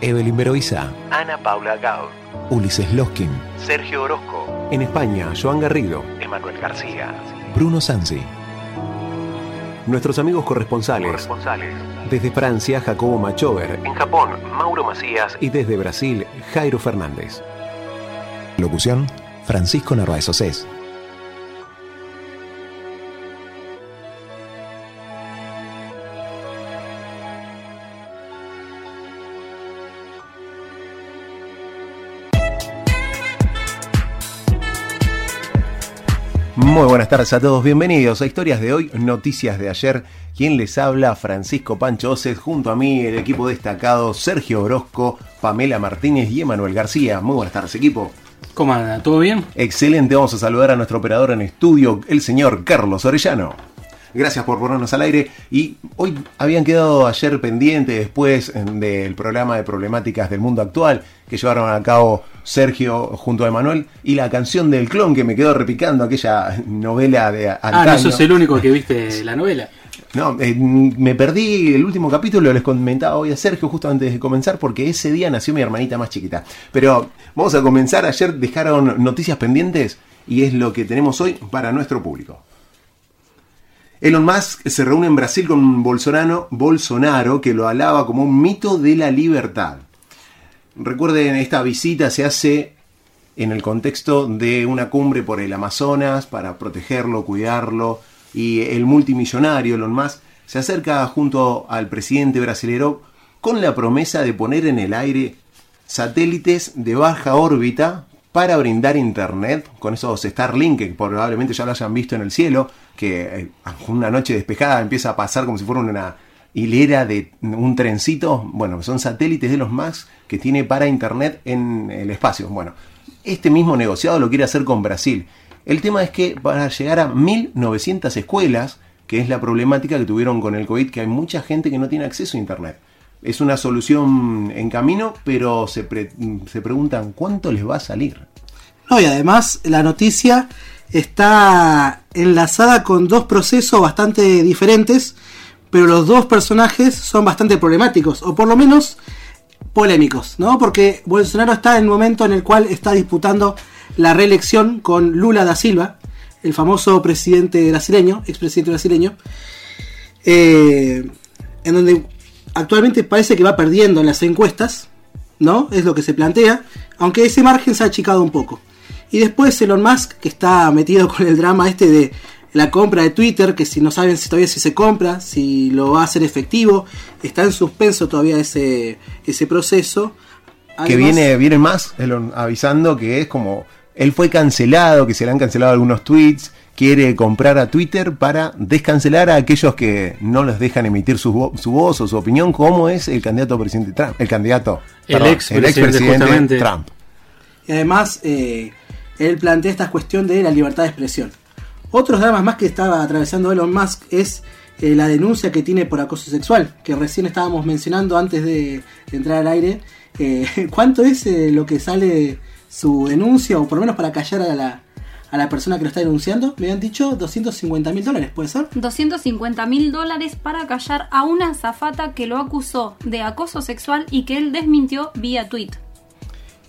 Evelyn Beroiza. Ana Paula Gao. Ulises Loskin. Sergio Orozco. En España, Joan Garrido. Emanuel García. Bruno Sansi. Nuestros amigos corresponsales. Corresponsales. Desde Francia, Jacobo Machover. En Japón, Mauro Macías. Y desde Brasil, Jairo Fernández. Locución, Francisco Narváez Océs. Muy buenas tardes a todos, bienvenidos a Historias de hoy, Noticias de ayer. Quien les habla, Francisco Pancho Oces, junto a mí el equipo destacado Sergio Orozco, Pamela Martínez y Emanuel García. Muy buenas tardes, equipo. ¿Cómo anda? ¿Todo bien? Excelente, vamos a saludar a nuestro operador en estudio, el señor Carlos Orellano. Gracias por ponernos al aire. Y hoy habían quedado ayer pendientes después del programa de problemáticas del mundo actual que llevaron a cabo Sergio junto a Emanuel y la canción del clon que me quedó repicando, aquella novela de antaño. Ah, no sos el único que viste la novela. No, eh, me perdí el último capítulo, les comentaba hoy a Sergio justo antes de comenzar, porque ese día nació mi hermanita más chiquita. Pero vamos a comenzar. Ayer dejaron noticias pendientes y es lo que tenemos hoy para nuestro público. Elon Musk se reúne en Brasil con Bolsonaro, Bolsonaro, que lo alaba como un mito de la libertad. Recuerden, esta visita se hace en el contexto de una cumbre por el Amazonas para protegerlo, cuidarlo, y el multimillonario Elon Musk se acerca junto al presidente brasilero con la promesa de poner en el aire satélites de baja órbita para brindar internet con esos Starlink que probablemente ya lo hayan visto en el cielo, que eh, una noche despejada empieza a pasar como si fuera una hilera de un trencito. Bueno, son satélites de los más que tiene para internet en el espacio. Bueno, este mismo negociado lo quiere hacer con Brasil. El tema es que para llegar a 1900 escuelas, que es la problemática que tuvieron con el COVID, que hay mucha gente que no tiene acceso a internet es una solución en camino, pero se, se preguntan cuánto les va a salir. No, y además la noticia está enlazada con dos procesos bastante diferentes, pero los dos personajes son bastante problemáticos, o por lo menos polémicos, ¿no? Porque Bolsonaro está en el momento en el cual está disputando la reelección con Lula da Silva, el famoso presidente brasileño, expresidente brasileño, eh, en donde actualmente parece que va perdiendo en las encuestas, ¿no? Es lo que se plantea, aunque ese margen se ha achicado un poco. Y después Elon Musk, que está metido con el drama este de la compra de Twitter, que si no saben si todavía si se compra, si lo va a hacer efectivo, está en suspenso todavía ese, ese proceso. que viene, viene más Elon avisando que es como él fue cancelado, que se le han cancelado algunos tweets, quiere comprar a Twitter para descancelar a aquellos que no les dejan emitir su, voz o su opinión, como es el candidato presidente Trump, el candidato, el ex presidente Trump. Y además, eh, él plantea esta cuestión de la libertad de expresión. Otros dramas más que estaba atravesando Elon Musk es eh, la denuncia que tiene por acoso sexual, que recién estábamos mencionando antes de, entrar al aire. Eh, ¿Cuánto es lo que sale su denuncia, o por lo menos para callar a la, a la persona que lo está denunciando, me han dicho 250 mil dólares, ¿puede ser? 250 mil dólares para callar a una azafata que lo acusó de acoso sexual y que él desmintió vía tweet.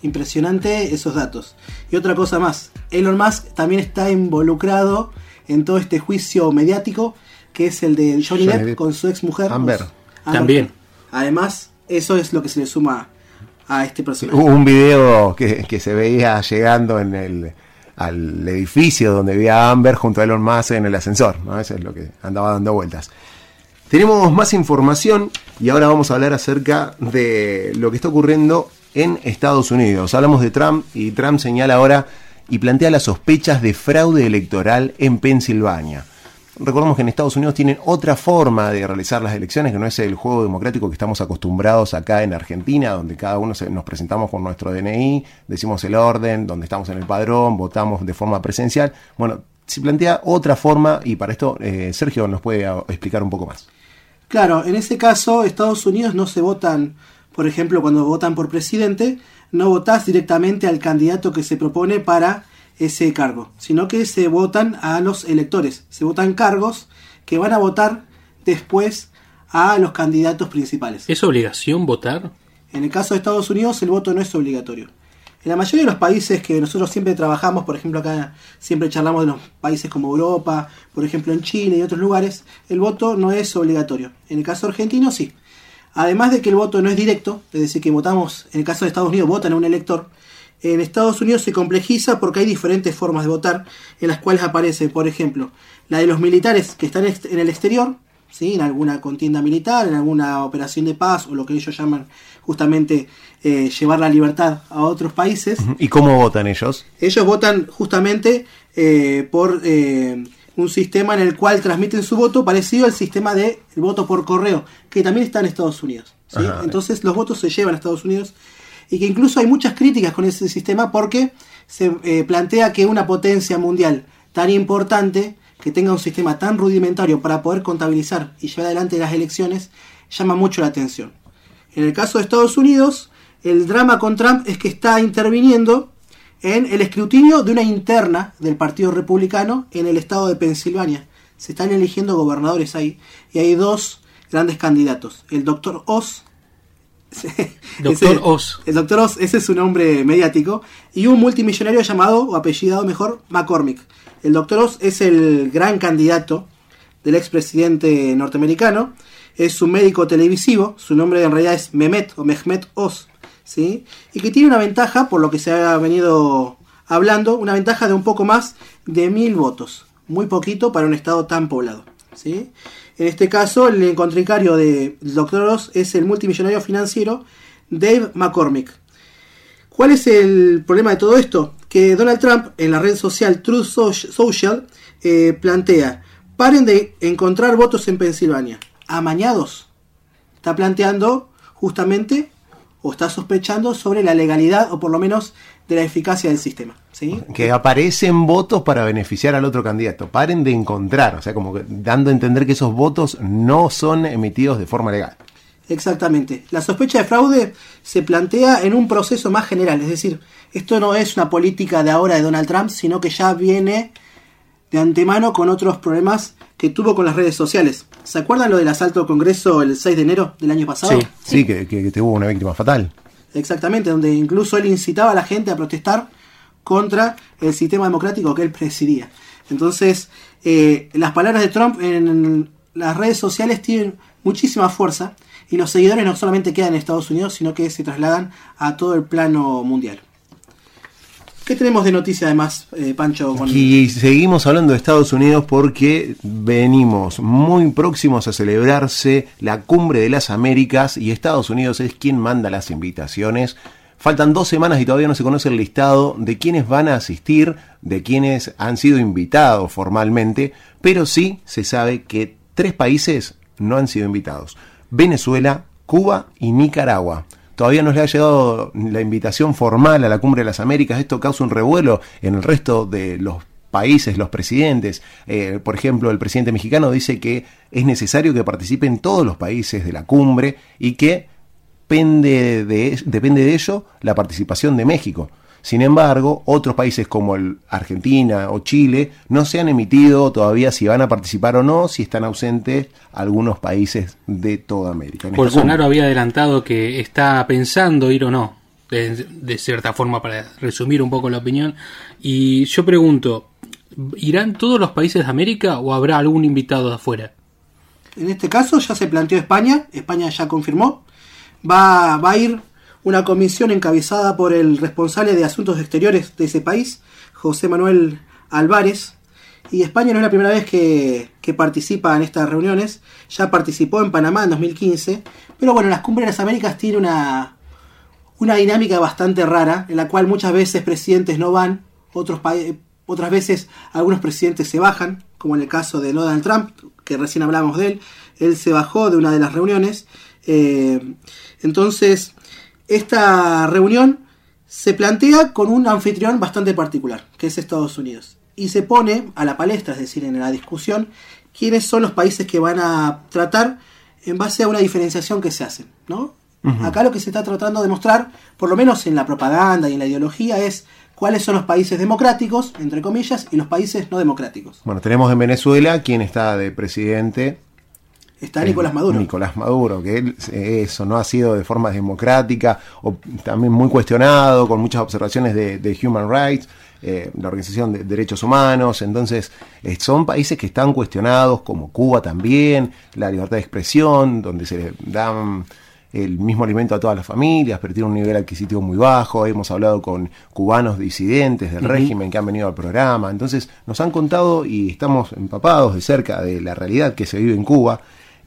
Impresionante esos datos. Y otra cosa más, Elon Musk también está involucrado en todo este juicio mediático que es el de Johnny, Depp, con su ex mujer. Amber. También. Además, eso es lo que se le suma a este personaje. Hubo un video que, que se veía llegando en el al edificio donde vivía Amber junto a Elon Musk en el ascensor. Eso es lo que andaba dando vueltas. Tenemos más información y ahora vamos a hablar acerca de lo que está ocurriendo en Estados Unidos. Hablamos de Trump y Trump señala ahora y plantea las sospechas de fraude electoral en Pensilvania. Recordemos que en Estados Unidos tienen otra forma de realizar las elecciones, que no es el juego democrático que estamos acostumbrados acá en Argentina, donde cada uno se, nos presentamos con nuestro DNI, decimos el orden, donde estamos en el padrón, votamos de forma presencial. Bueno, se plantea otra forma y para esto eh, Sergio nos puede explicar un poco más. Claro, en ese caso, Estados Unidos no se votan, por ejemplo, cuando votan por presidente, no votás directamente al candidato que se propone para ese cargo, sino que se votan a los electores, se votan cargos que van a votar después a los candidatos principales. ¿Es obligación votar? En el caso de Estados Unidos, el voto no es obligatorio. En la mayoría de los países que nosotros siempre trabajamos, por ejemplo acá siempre charlamos de los países como Europa, por ejemplo en Chile y otros lugares, el voto no es obligatorio. En el caso argentino sí. Además de que el voto no es directo, es decir, que votamos, en el caso de Estados Unidos votan a un elector, en Estados Unidos se complejiza porque hay diferentes formas de votar en las cuales aparece, por ejemplo, la de los militares que están en el exterior, ¿sí? en alguna contienda militar, en alguna operación de paz o lo que ellos llaman justamente eh, llevar la libertad a otros países. ¿Y cómo votan ellos? Ellos votan justamente eh, por eh, un sistema en el cual transmiten su voto parecido al sistema de el voto por correo, que también está en Estados Unidos. ¿sí? Ajá. Entonces los votos se llevan a Estados Unidos y que incluso hay muchas críticas con ese sistema porque se eh, plantea que una potencia mundial tan importante, que tenga un sistema tan rudimentario para poder contabilizar y llevar adelante las elecciones, llama mucho la atención. En el caso de Estados Unidos, el drama con Trump es que está interviniendo en el escrutinio de una interna del Partido Republicano en el estado de Pensilvania. Se están eligiendo gobernadores ahí y hay dos grandes candidatos. El doctor Oz. Doctor ese- Oz. El doctor Oz, ese es su nombre mediático. Y un multimillonario llamado, o apellidado mejor, McCormick. El doctor Oz es el gran candidato del expresidente norteamericano. Es un médico televisivo. Su nombre en realidad es Mehmet o Mehmet Oz. ¿sí? Y que tiene una ventaja, por lo que se ha venido hablando, una ventaja de un poco más de mil votos. Muy poquito para un estado tan poblado. ¿sí? En este caso, el contraricario del Dr. Oz es el multimillonario financiero Dave McCormick. ¿Cuál es el problema de todo esto? Que Donald Trump en la red social Truth Soc- Social eh, plantea, paren de encontrar votos en Pensilvania. Amañados. Está planteando justamente o está sospechando sobre la legalidad o por lo menos de la eficacia del sistema. ¿sí? Que aparecen votos para beneficiar al otro candidato. Paren de encontrar, o sea, como que dando a entender que esos votos no son emitidos de forma legal. Exactamente. La sospecha de fraude se plantea en un proceso más general, es decir, esto no es una política de ahora de Donald Trump, sino que ya viene de antemano con otros problemas que tuvo con las redes sociales. ¿Se acuerdan lo del asalto al Congreso el 6 de enero del año pasado? Sí. Sí, que, que, que tuvo una víctima fatal. Exactamente, donde incluso él incitaba a la gente a protestar contra el sistema democrático que él presidía. Entonces, eh, las palabras de Trump en las redes sociales tienen muchísima fuerza y los seguidores no solamente quedan en Estados Unidos, sino que se trasladan a todo el plano mundial. ¿Qué tenemos de noticia además, eh, Pancho? Y seguimos hablando de Estados Unidos porque venimos muy próximos a celebrarse la cumbre de las Américas y Estados Unidos es quien manda las invitaciones. Faltan dos semanas y todavía no se conoce el listado de quienes van a asistir, de quienes han sido invitados formalmente, pero sí se sabe que tres países no han sido invitados. Venezuela, Cuba y Nicaragua. Todavía no le ha llegado la invitación formal a la Cumbre de las Américas. Esto causa un revuelo en el resto de los países, los presidentes. Eh, por ejemplo, el presidente mexicano dice que es necesario que participen todos los países de la cumbre y que depende de, depende de ello la participación de México. Sin embargo, otros países como el Argentina o Chile no se han emitido todavía si van a participar o no, si están ausentes algunos países de toda América. En esta Bolsonaro había adelantado que está pensando ir o no, de, de cierta forma, para resumir un poco la opinión. Y yo pregunto, ¿irán todos los países de América o habrá algún invitado de afuera? En este caso ya se planteó España, España ya confirmó, va, va a ir una comisión encabezada por el responsable de asuntos exteriores de ese país, José Manuel Álvarez, y España no es la primera vez que, que participa en estas reuniones, ya participó en Panamá en 2015, pero bueno, las cumbres de las Américas tiene una, una dinámica bastante rara, en la cual muchas veces presidentes no van, otros otras veces algunos presidentes se bajan, como en el caso de Donald Trump, que recién hablamos de él, él se bajó de una de las reuniones. Eh, entonces, esta reunión se plantea con un anfitrión bastante particular, que es Estados Unidos. Y se pone a la palestra, es decir, en la discusión, quiénes son los países que van a tratar en base a una diferenciación que se hace. ¿no? Acá lo que se está tratando de mostrar, por lo menos en la propaganda y en la ideología, es cuáles son los países democráticos, entre comillas, y los países no democráticos. Bueno, tenemos en Venezuela quien está de presidente. Está Nicolás Maduro. Nicolás Maduro, que él, eh, eso no ha sido de forma democrática, o también muy cuestionado, con muchas observaciones de, de Human Rights, eh, la Organización de Derechos Humanos. Entonces, eh, son países que están cuestionados, como Cuba también, la libertad de expresión, donde se le dan el mismo alimento a todas las familias, pero tiene un nivel adquisitivo muy bajo. Hemos hablado con cubanos disidentes del régimen que han venido al programa. Entonces nos han contado y estamos empapados de cerca de la realidad que se vive en Cuba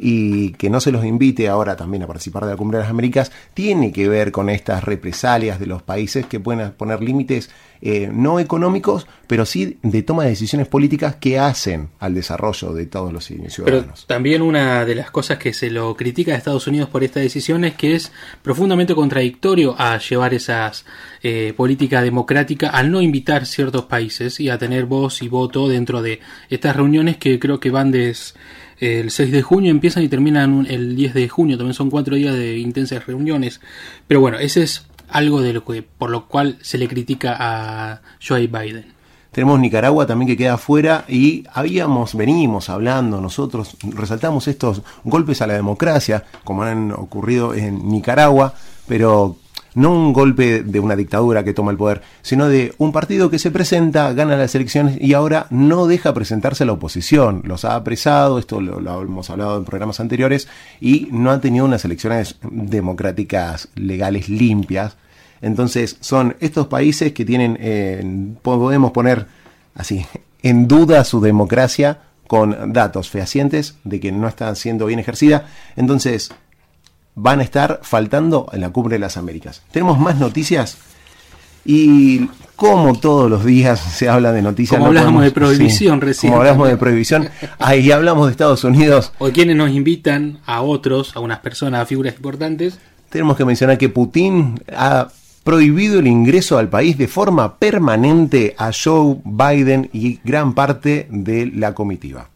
y que no se los invite ahora también a participar de la Cumbre de las Américas, tiene que ver con estas represalias de los países que pueden poner límites eh, no económicos, pero sí de toma de decisiones políticas que hacen al desarrollo de todos los ciudadanos. también una de las cosas que se lo critica a Estados Unidos por esta decisión es que es profundamente contradictorio a llevar esas eh, políticas democráticas al no invitar ciertos países y a tener voz y voto dentro de estas reuniones que creo que van des- el 6 de junio empiezan y terminan el 10 de junio, también son cuatro días de intensas reuniones. Pero bueno, ese es algo de lo que, por lo cual se le critica a Joe Biden. Tenemos Nicaragua también que queda afuera y habíamos, venimos hablando nosotros, resaltamos estos golpes a la democracia, como han ocurrido en Nicaragua, pero no un golpe de una dictadura que toma el poder, sino de un partido que se presenta, gana las elecciones y ahora no deja presentarse a la oposición. Los ha apresado, esto lo, hemos hablado en programas anteriores, y no ha tenido unas elecciones democráticas, legales, limpias. Entonces son estos países que tienen, eh, podemos poner así, en duda su democracia con datos fehacientes de que no está siendo bien ejercida. Entonces van a estar faltando en la cumbre de las Américas. Tenemos más noticias y como todos los días se habla de noticias. Como hablábamos de prohibición recién Como hablamos de prohibición, ahí hablamos de Estados Unidos. O quienes nos invitan a otros, a unas personas, a figuras importantes, Tenemos que mencionar que Putin ha prohibido el ingreso al país de forma permanente a Joe Biden y gran parte de la comitiva.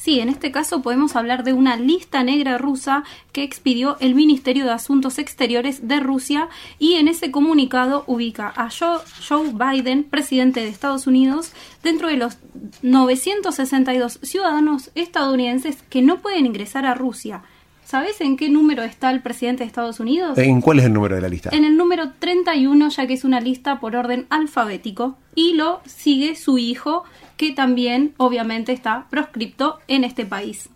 Sí, en este caso podemos hablar de una lista negra rusa que expidió el Ministerio de Asuntos Exteriores de Rusia y en ese comunicado ubica a Joe, Joe Biden, presidente de Estados Unidos, dentro de los 962 ciudadanos estadounidenses que no pueden ingresar a Rusia. ¿Sabes en qué número está el presidente de Estados Unidos? ¿En cuál es el número de la lista? En el número 31, ya que es una lista por orden alfabético, y lo sigue su hijo, que también obviamente está proscripto en este país.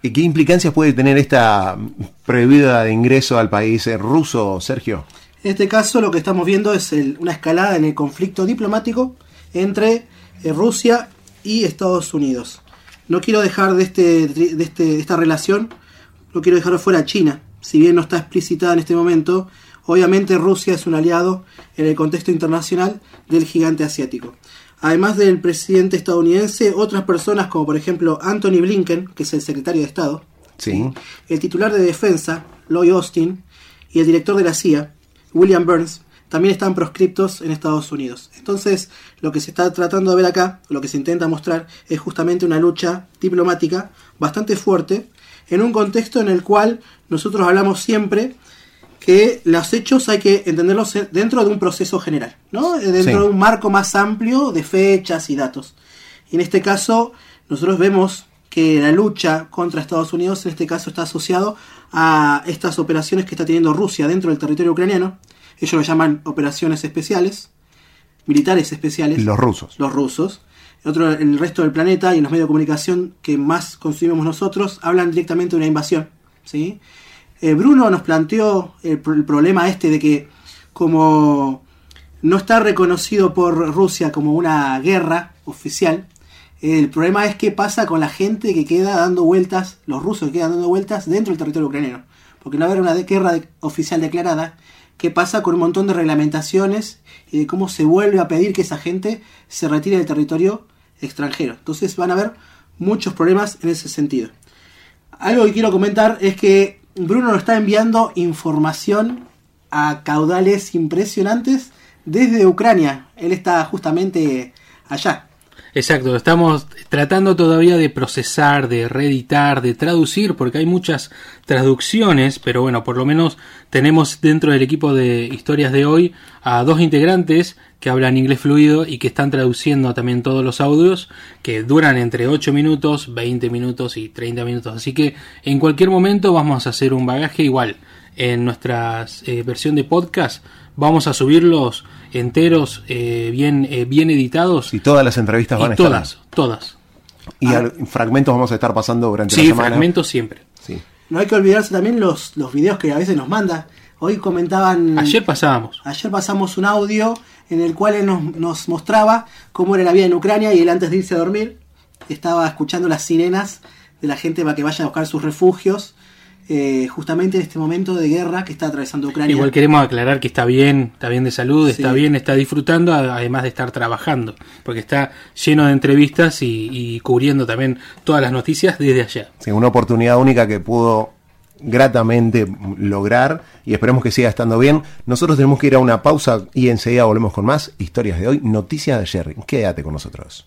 ¿Y qué implicancias puede tener esta prohibida de ingreso al país ruso, Sergio? En este caso lo que estamos viendo es el- una escalada en el conflicto diplomático entre eh, Rusia y Estados Unidos. No quiero dejar de, este, de, este, de esta relación, no quiero dejar fuera a China. Si bien no está explicitada en este momento, obviamente Rusia es un aliado en el contexto internacional del gigante asiático. Además del presidente estadounidense, otras personas como por ejemplo Anthony Blinken, que es el secretario de Estado, Sí. el titular de defensa, Lloyd Austin, y el director de la CIA, William Burns, también están proscriptos en Estados Unidos. Entonces, lo que se está tratando de ver acá, lo que se intenta mostrar, es justamente una lucha diplomática bastante fuerte, en un contexto en el cual nosotros hablamos siempre que los hechos hay que entenderlos dentro de un proceso general, ¿no? Eh, Dentro Sí. de un marco más amplio de fechas y datos. Y en este caso, nosotros vemos que la lucha contra Estados Unidos en este caso está asociado a estas operaciones que está teniendo Rusia dentro del territorio ucraniano. Ellos lo llaman operaciones especiales, militares especiales Los rusos. los rusos. Otro, el resto del planeta y en los medios de comunicación que más consumimos nosotros hablan directamente de una invasión. ¿sí? Eh, Bruno nos planteó el, pro- el problema este de que como no está reconocido por Rusia como una guerra oficial, el problema es qué pasa con la gente que queda dando vueltas, los rusos que quedan dando vueltas dentro del territorio ucraniano. Porque no haber una guerra oficial declarada, qué pasa con un montón de reglamentaciones y de cómo se vuelve a pedir que esa gente se retire del territorio extranjero. Entonces van a haber muchos problemas en ese sentido. Algo que quiero comentar es que Bruno nos está enviando información a caudales impresionantes desde Ucrania. Él está justamente allá. Exacto, estamos tratando todavía de procesar, de reeditar, de traducir, porque hay muchas traducciones, pero bueno, por lo menos tenemos dentro del equipo de historias de hoy a dos integrantes que hablan inglés fluido y que están traduciendo también todos los audios, que duran entre 8 minutos, 20 minutos y 30 minutos. Así que en cualquier momento vamos a hacer un bagaje igual. En nuestra eh, versión de podcast vamos a subirlos enteros, eh, bien, eh, bien editados. Y todas las entrevistas van y a estar. todas, todas. Y Ah. al- fragmentos vamos a estar pasando durante la Sí, semana. fragmentos siempre. Sí. No hay que olvidarse también los, los videos que a veces nos manda. Hoy comentaban... Ayer pasábamos. Ayer pasamos un audio en el cual él nos, nos mostraba cómo era la vida en Ucrania y él antes de irse a dormir estaba escuchando las sirenas de la gente para que vaya a buscar sus refugios eh, justamente en este momento de guerra que está atravesando Ucrania. Igual queremos aclarar que está bien, está bien de salud, está Sí. bien, está disfrutando, además de estar trabajando, porque está lleno de entrevistas y, y cubriendo también todas las noticias desde allá. Sí, una oportunidad única que pudo gratamente lograr y esperemos que siga estando bien. Nosotros tenemos que ir a una pausa y enseguida volvemos con más historias de hoy, noticias de ayer. Quédate con nosotros.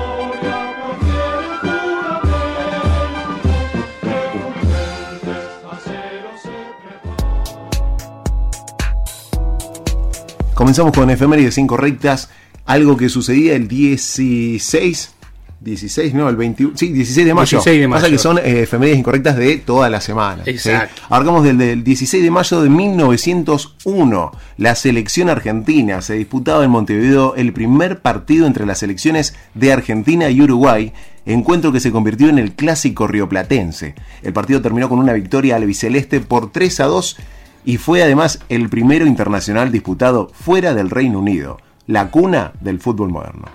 Comenzamos con efemérides incorrectas, algo que sucedía el 16, 16, no, el 21, sí, 16 de mayo. 16 de mayo. Pasa que son eh, efemérides incorrectas de toda la semana. ¿sí? Exacto. Abarcamos del, del 16 de mayo de 1901. La selección argentina se disputaba en Montevideo el primer partido entre las selecciones de Argentina y Uruguay. Encuentro que se convirtió en el clásico rioplatense. El partido terminó con una victoria albiceleste por 3 a 2 y fue además el primero internacional disputado fuera del Reino Unido, la cuna del fútbol moderno.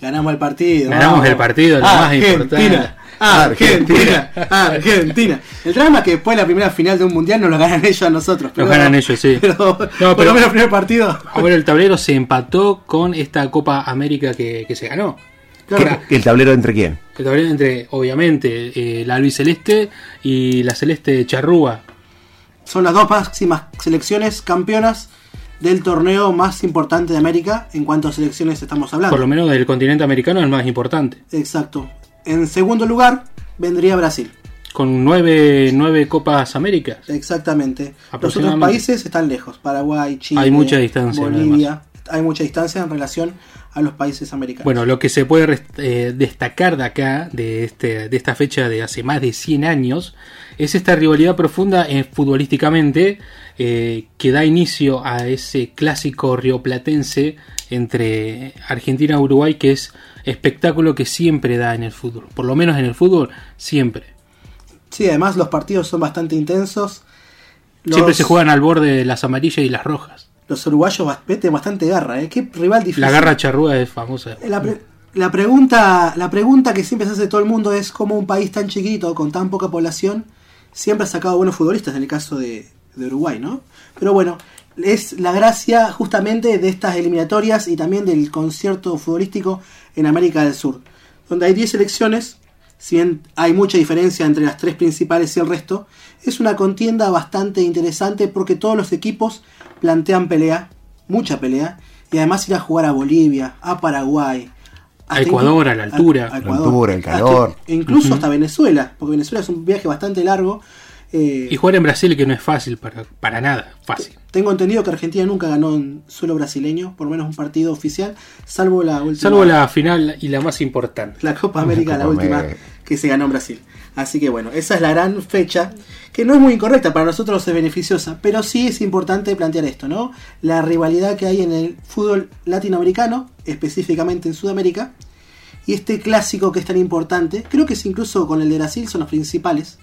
Ganamos el partido. Ganamos vamos. el partido, lo más importante. Argentina, Argentina, Argentina. El drama es que después de la primera final de un mundial nos lo ganan ellos a nosotros. Nos ganan ellos, sí. Pero, No, por pero- lo menos el primer partido. Ahora el tablero se empató con esta Copa América que, que se ganó. Claro. ¿El tablero entre quién? El tablero entre, obviamente, eh, la albiceleste y la celeste charrúa. Son las dos máximas selecciones campeonas del torneo más importante de América en cuanto a selecciones estamos hablando. Por lo menos del continente americano el más importante. Exacto. En segundo lugar vendría Brasil. Con nueve, nueve Copas Américas. Exactamente. Los otros países están lejos. Paraguay, Chile, Hay mucha distancia, Bolivia. Hay mucha distancia en relación a los países americanos. Bueno, lo que se puede eh, destacar de acá, de, este, de esta fecha de hace más de 100 años, es esta rivalidad profunda eh, futbolísticamente eh, que da inicio a ese clásico rioplatense entre Argentina y Uruguay, que es espectáculo que siempre da en el fútbol. Por lo menos en el fútbol, siempre. Sí, además los partidos son bastante intensos. Los, Siempre se juegan al borde de las amarillas y las rojas. Los uruguayos meten bastante garra, ¿eh? Qué rival difícil. La garra charrúa es famosa. La, pre- la pregunta, la pregunta que siempre se hace todo el mundo es cómo un país tan chiquito, con tan poca población, siempre ha sacado buenos futbolistas, en el caso de, de Uruguay, ¿no? Pero bueno, es la gracia justamente de estas eliminatorias y también del concierto futbolístico en América del Sur, donde hay 10 selecciones, si bien hay mucha diferencia entre las tres principales y el resto, es una contienda bastante interesante porque todos los equipos plantean pelea mucha pelea, y además ir a jugar a Bolivia, a Paraguay, A Ecuador, a la altura. a- a La altura, el hasta- calor. incluso hasta Venezuela, porque Venezuela es un viaje bastante largo. eh, Y jugar en Brasil que no es fácil para, para nada, fácil. Tengo entendido que Argentina nunca ganó en suelo brasileño, por lo menos un partido oficial, salvo la última. Salvo la final y la más importante. la Copa América, la Copa última América. que se ganó en Brasil. Así que bueno, esa es la gran fecha, que no es muy incorrecta, para nosotros es beneficiosa, pero sí es importante plantear esto, ¿no? La rivalidad que hay en el fútbol latinoamericano, específicamente en Sudamérica, y este clásico que es tan importante, creo que es incluso con el de Brasil son los principales,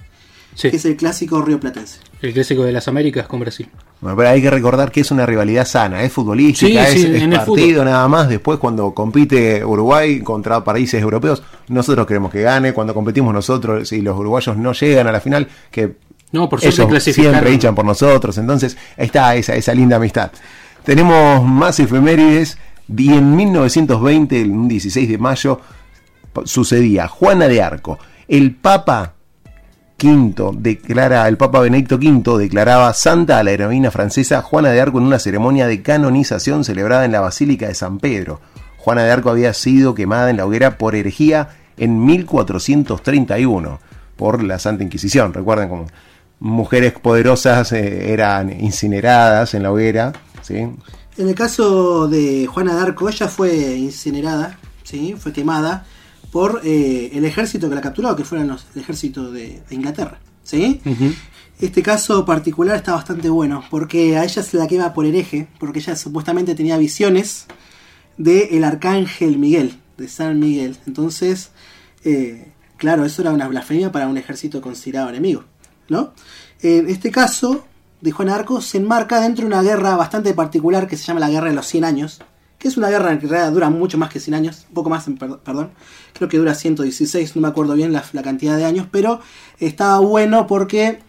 Sí, que es el clásico río platense. el clásico de las Américas con Brasil. Bueno, pero hay que recordar que es una rivalidad sana, es futbolística, Sí, es, sí, es en el partido nada más. Después cuando compite Uruguay contra países europeos, nosotros queremos que gane. Cuando competimos nosotros y los uruguayos no llegan a la final, que No, por ellos siempre hinchan por nosotros. Entonces está esa, esa linda amistad. Tenemos más efemérides. Y en 1920, el 16 de mayo, sucedía Juana de Arco. El Papa V declara, el Papa Benedicto V declaraba santa a la heroína francesa Juana de Arco en una ceremonia de canonización celebrada en la Basílica de San Pedro. Juana de Arco había sido quemada en la hoguera por herejía en 1431 por la Santa Inquisición. Recuerden como mujeres poderosas eh, eran incineradas en la hoguera, ¿sí? En el caso de Juana de Arco, ella fue incinerada, ¿sí? fue quemada por eh, el ejército que la capturó, que fueron los, el ejército de, de Inglaterra. ¿sí? Este caso particular está bastante bueno, porque a ella se la quema por hereje, porque ella supuestamente tenía visiones del el arcángel Miguel, de San Miguel. Entonces, eh, claro, eso era una blasfemia para un ejército considerado enemigo, ¿no? En este caso, de Juan Arco, se enmarca dentro de una guerra bastante particular que se llama la Guerra de los 100 Años, que es una guerra que en realidad dura mucho más que 100 años, un poco más, per- perdón, creo que dura 116, no me acuerdo bien la, cantidad de años, pero está bueno porque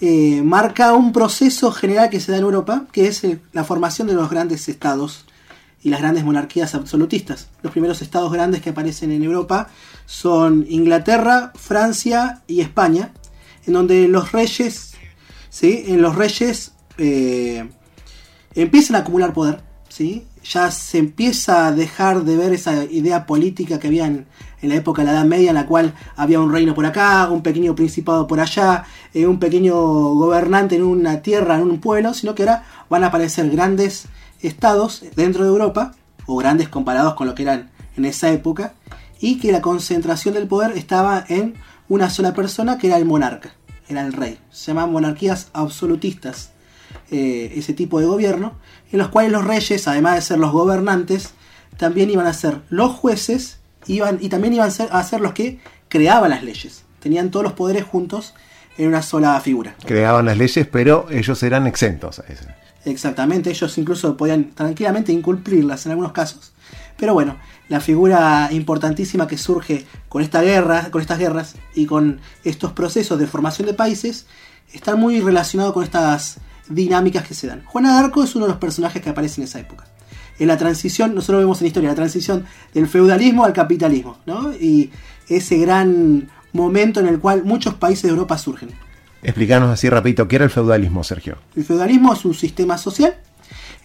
eh, marca un proceso general que se da en Europa, que es la formación de los grandes estados y las grandes monarquías absolutistas. Los primeros estados grandes que aparecen en Europa son Inglaterra, Francia y España, en donde los reyes, ¿sí? En los reyes eh, empiezan a acumular poder, ¿sí? Ya se empieza a dejar de ver esa idea política que había en, la época de la Edad Media, en la cual había un reino por acá, un pequeño principado por allá, eh, un pequeño gobernante en una tierra, en un pueblo, sino que ahora van a aparecer grandes estados dentro de Europa, o grandes comparados con lo que eran en esa época, y que la concentración del poder estaba en una sola persona, que era el monarca, era el rey. Se llaman monarquías absolutistas eh, ese tipo de gobierno, en los cuales los reyes, además de ser los gobernantes, también iban a ser los jueces iban, y también iban a ser, a ser los que creaban las leyes. Tenían todos los poderes juntos en una sola figura. Creaban las leyes, pero ellos eran exentos a eso. Exactamente, ellos incluso podían tranquilamente incumplirlas en algunos casos. Pero bueno, la figura importantísima que surge con esta guerra, con estas guerras y con estos procesos de formación de países, está muy relacionado con estas dinámicas que se dan. Juana de Arco es uno de los personajes que aparece en esa época. En la transición, nosotros vemos en la historia, la transición del feudalismo al capitalismo, ¿no? Y ese gran momento en el cual muchos países de Europa surgen. Explícanos así rapidito, ¿qué era el feudalismo, Sergio? El feudalismo es un sistema social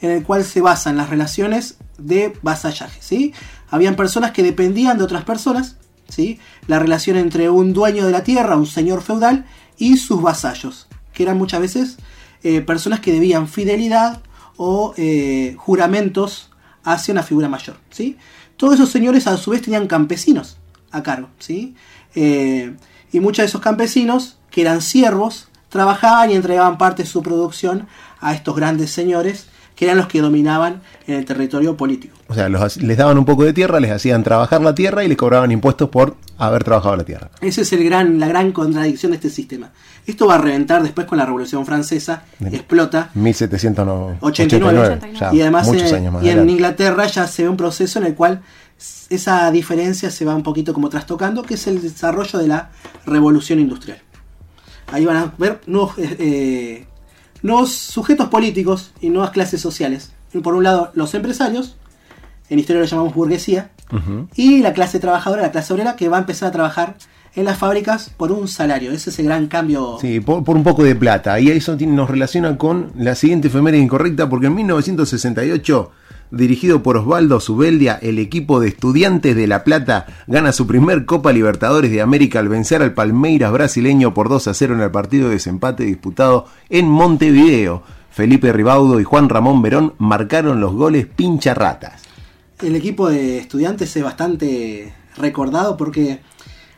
en el cual se basan las relaciones de vasallaje, ¿sí? Habían personas que dependían de otras personas, ¿sí? La relación entre un dueño de la tierra, un señor feudal, y sus vasallos, que eran muchas veces eh, personas que debían fidelidad o eh, juramentos hacia una figura mayor, ¿sí? Todos esos señores a su vez tenían campesinos a cargo, ¿sí? Eh, y muchos de esos campesinos, que eran siervos, trabajaban y entregaban parte de su producción a estos grandes señores, que eran los que dominaban en el territorio político. O sea, los- les daban un poco de tierra, les hacían trabajar la tierra y les cobraban impuestos por haber trabajado la tierra. Esa es el gran, la gran contradicción de este sistema. Esto va a reventar después con la Revolución Francesa, explota, 1789, 89. ya y además muchos eh, años más y en. Inglaterra ya se ve un proceso en el cual esa diferencia se va un poquito como trastocando, que es el desarrollo de la revolución industrial. Ahí van a ver nuevos, eh, eh, nuevos sujetos políticos y nuevas clases sociales. Por un lado, los empresarios, en historia lo llamamos burguesía, y la clase trabajadora, la clase obrera, que va a empezar a trabajar en las fábricas por un salario. Ese es el gran cambio. Sí, por, por un poco de plata. Y eso nos relaciona con la siguiente efeméride incorrecta, porque en 1968, dirigido por Osvaldo Zubeldia, el equipo de estudiantes de La Plata gana su primer Copa Libertadores de América al vencer al Palmeiras brasileño por 2 a 0 en el partido de desempate disputado en Montevideo. Felipe Ribaudo y Juan Ramón Verón marcaron los goles pincharratas. El equipo de estudiantes es bastante recordado porque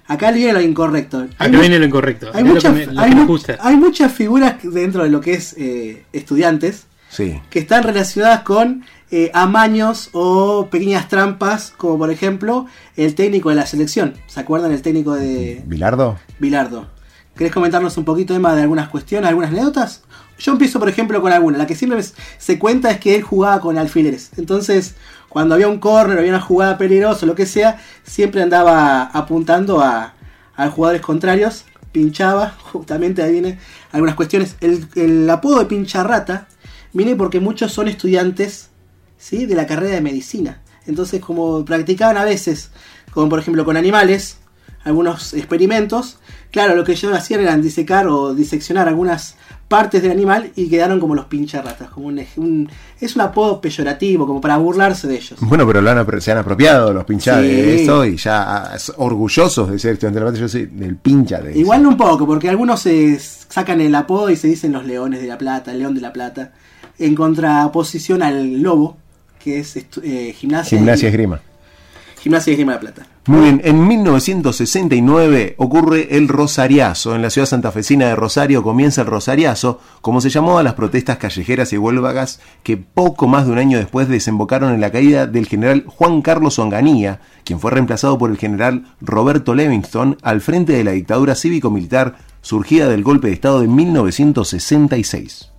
acá viene lo incorrecto. Acá viene lo incorrecto. Hay, lo muchas, que me, lo hay que me mu- gusta. hay muchas figuras dentro de lo que es eh, estudiantes Sí. que están relacionadas con eh, amaños o pequeñas trampas, como por ejemplo el técnico de la selección. ¿Se acuerdan el técnico de ¿Bilardo? Bilardo? ¿Querés comentarnos un poquito, Emma, de algunas cuestiones, algunas anécdotas? Yo empiezo, por ejemplo, con alguna. La que siempre se cuenta es que él jugaba con alfileres. Entonces, cuando había un córner, había una jugada peligrosa, lo que sea, siempre andaba apuntando a, a jugadores contrarios, pinchaba, justamente ahí viene algunas cuestiones. El, el apodo de pincharrata viene porque muchos son estudiantes ¿sí? de la carrera de medicina. Entonces, como practicaban a veces, como por ejemplo con animales, algunos experimentos, claro, lo que ellos hacían era disecar o diseccionar algunas partes del animal y quedaron como los pincharratas. Como un, un- es un apodo peyorativo, como para burlarse de ellos. Bueno, pero lo han se han apropiado los pinchas Sí. de eso y ya ah, orgullosos de ser estudiante de la Plata. Yo soy del pincha de Igual no un poco, porque algunos se sacan el apodo y se dicen los leones de la plata, el león de la plata, en contraposición al lobo, que es eh, gimnasia, Gimnasia Esgrima. gimnasia esgrima de la plata. Muy bien, en 1969 ocurre el Rosariazo. En la ciudad santafesina de Rosario comienza el Rosariazo, como se llamó a las protestas callejeras y huelgas que poco más de un año después desembocaron en la caída del general Juan Carlos Onganía, quien fue reemplazado por el general Roberto Livingston al frente de la dictadura cívico-militar surgida del golpe de Estado de 1966.